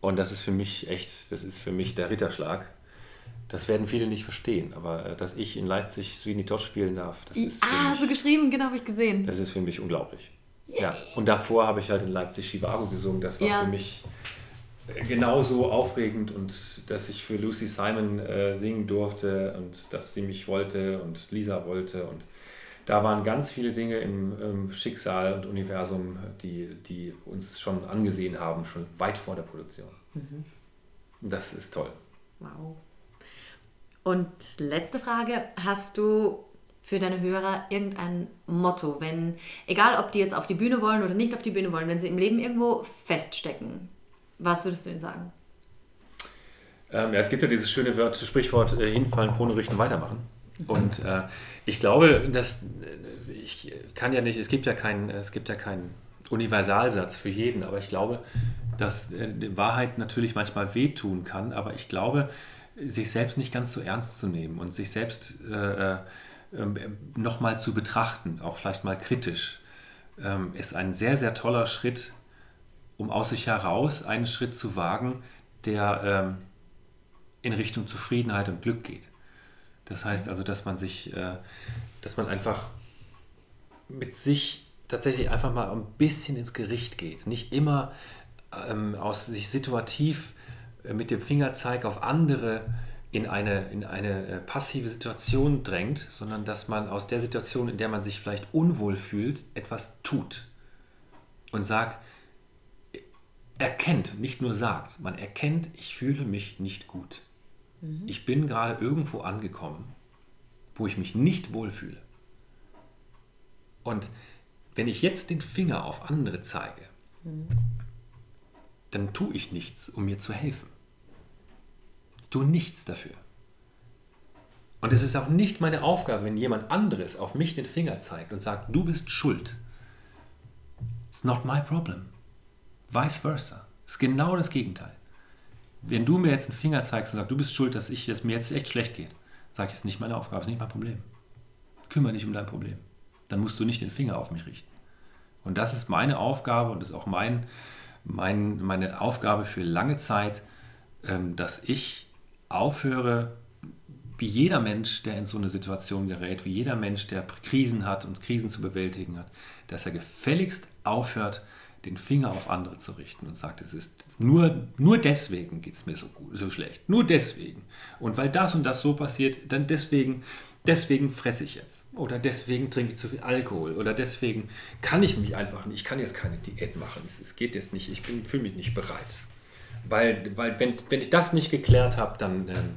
Speaker 3: Und das ist für mich echt, das ist für mich der Ritterschlag. Das werden viele nicht verstehen, aber äh, dass ich in Leipzig Sweeney Todd spielen darf, das ist.
Speaker 2: Ah, mich, so geschrieben, genau, habe ich gesehen.
Speaker 3: Das ist für mich unglaublich. Yeah. Ja. Und davor habe ich halt in Leipzig Chivago gesungen. Das war ja. für mich genauso aufregend und dass ich für Lucy Simon äh, singen durfte und dass sie mich wollte und Lisa wollte und da waren ganz viele Dinge im, im Schicksal und Universum, die, die uns schon angesehen haben, schon weit vor der Produktion. Mhm. Das ist toll.
Speaker 2: Wow. Und letzte Frage, hast du für deine Hörer irgendein Motto, wenn, egal ob die jetzt auf die Bühne wollen oder nicht auf die Bühne wollen, wenn sie im Leben irgendwo feststecken, was würdest du ihnen sagen?
Speaker 3: Ähm, ja, es gibt ja dieses schöne Wort, Sprichwort, äh, hinfallen, Krone richten, weitermachen. Und äh, ich glaube, dass äh, ich kann ja nicht, es gibt ja keinen, es gibt ja keinen Universalsatz für jeden, aber ich glaube, dass äh, Wahrheit natürlich manchmal wehtun kann, aber ich glaube, sich selbst nicht ganz so ernst zu nehmen und sich selbst äh, äh ähm, nochmal zu betrachten, auch vielleicht mal kritisch, ähm, ist ein sehr, sehr toller Schritt um aus sich heraus einen Schritt zu wagen, der ähm, in Richtung Zufriedenheit und Glück geht. Das heißt also, dass man sich, äh, dass man einfach mit sich tatsächlich einfach mal ein bisschen ins Gericht geht. Nicht immer ähm, aus sich situativ äh, mit dem Fingerzeig auf andere in eine, in eine äh, passive Situation drängt, sondern dass man aus der Situation, in der man sich vielleicht unwohl fühlt, etwas tut und sagt, erkennt, nicht nur sagt, man erkennt, ich fühle mich nicht gut. Mhm. Ich bin gerade irgendwo angekommen, wo ich mich nicht wohlfühle. Und wenn ich jetzt den Finger auf andere zeige, mhm. dann tue ich nichts, um mir zu helfen. Ich tue nichts dafür. Und es ist auch nicht meine Aufgabe, wenn jemand anderes auf mich den Finger zeigt und sagt, du bist schuld. It's not my problem Vice versa. Ist genau das Gegenteil. Wenn du mir jetzt einen Finger zeigst und sagst, du bist schuld, dass ich, dass mir jetzt echt schlecht geht, sage ich, es ist nicht meine Aufgabe, es ist nicht mein Problem. Kümmere dich um dein Problem. Dann musst du nicht den Finger auf mich richten. Und das ist meine Aufgabe und ist auch mein, mein, meine Aufgabe für lange Zeit, ähm, dass ich aufhöre, wie jeder Mensch, der in so eine Situation gerät, wie jeder Mensch, der Krisen hat und Krisen zu bewältigen hat, dass er gefälligst aufhört, den Finger auf andere zu richten und sagt, es ist nur, nur deswegen geht es mir so, gut, so schlecht. Nur deswegen. Und weil das und das so passiert, dann deswegen, deswegen fresse ich jetzt. Oder deswegen trinke ich zu viel Alkohol. Oder deswegen kann ich mich einfach nicht, ich kann jetzt keine Diät machen. Es, es geht jetzt nicht, ich fühle mich nicht bereit. Weil, weil wenn, wenn ich das nicht geklärt habe, dann... Ähm,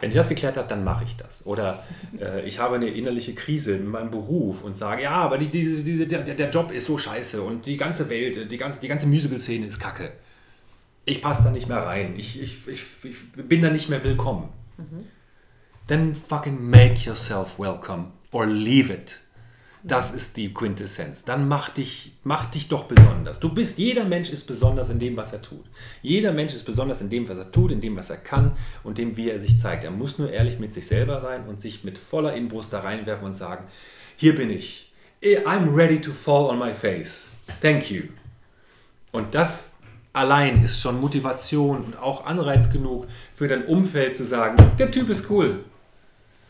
Speaker 3: wenn ich das geklärt habe, dann mache ich das. Oder äh, ich habe eine innerliche Krise in meinem Beruf und sage, ja, aber die, diese, diese, der, der Job ist so scheiße und die ganze Welt, die ganze, die ganze Musical-Szene ist kacke. Ich passe da nicht mehr rein. Ich, ich, ich, ich bin da nicht mehr willkommen. Mhm. Then fucking make yourself welcome or leave it. Das ist die Quintessenz. Dann mach dich, mach dich doch besonders. Du bist, jeder Mensch ist besonders in dem, was er tut. Jeder Mensch ist besonders in dem, was er tut, in dem, was er kann und dem, wie er sich zeigt. Er muss nur ehrlich mit sich selber sein und sich mit voller Inbrust da reinwerfen und sagen, hier bin ich. I'm ready to fall on my face. Thank you. Und das allein ist schon Motivation und auch Anreiz genug für dein Umfeld zu sagen, der Typ ist cool.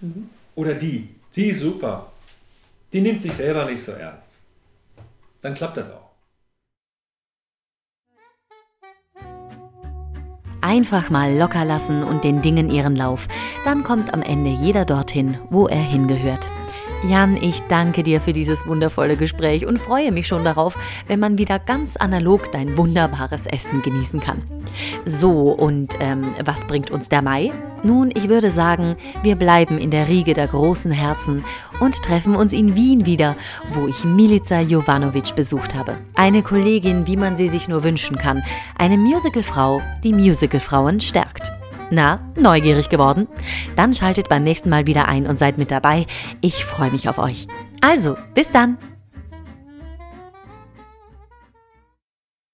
Speaker 3: Mhm. Oder die, die ist super die nimmt sich selber nicht so ernst. Dann klappt das auch.
Speaker 2: Einfach mal locker lassen und den Dingen ihren Lauf. Dann kommt am Ende jeder dorthin, wo er hingehört. Jan, ich danke dir für dieses wundervolle Gespräch und freue mich schon darauf, wenn man wieder ganz analog dein wunderbares Essen genießen kann. So, und ähm, was bringt uns der Mai? Nun, ich würde sagen, wir bleiben in der Riege der großen Herzen und treffen uns in Wien wieder, wo ich Milica Jovanovic besucht habe. Eine Kollegin, wie man sie sich nur wünschen kann. Eine Musicalfrau, die Musicalfrauen stärkt. Na, neugierig geworden? Dann schaltet beim nächsten Mal wieder ein und seid mit dabei. Ich freue mich auf euch. Also, bis dann!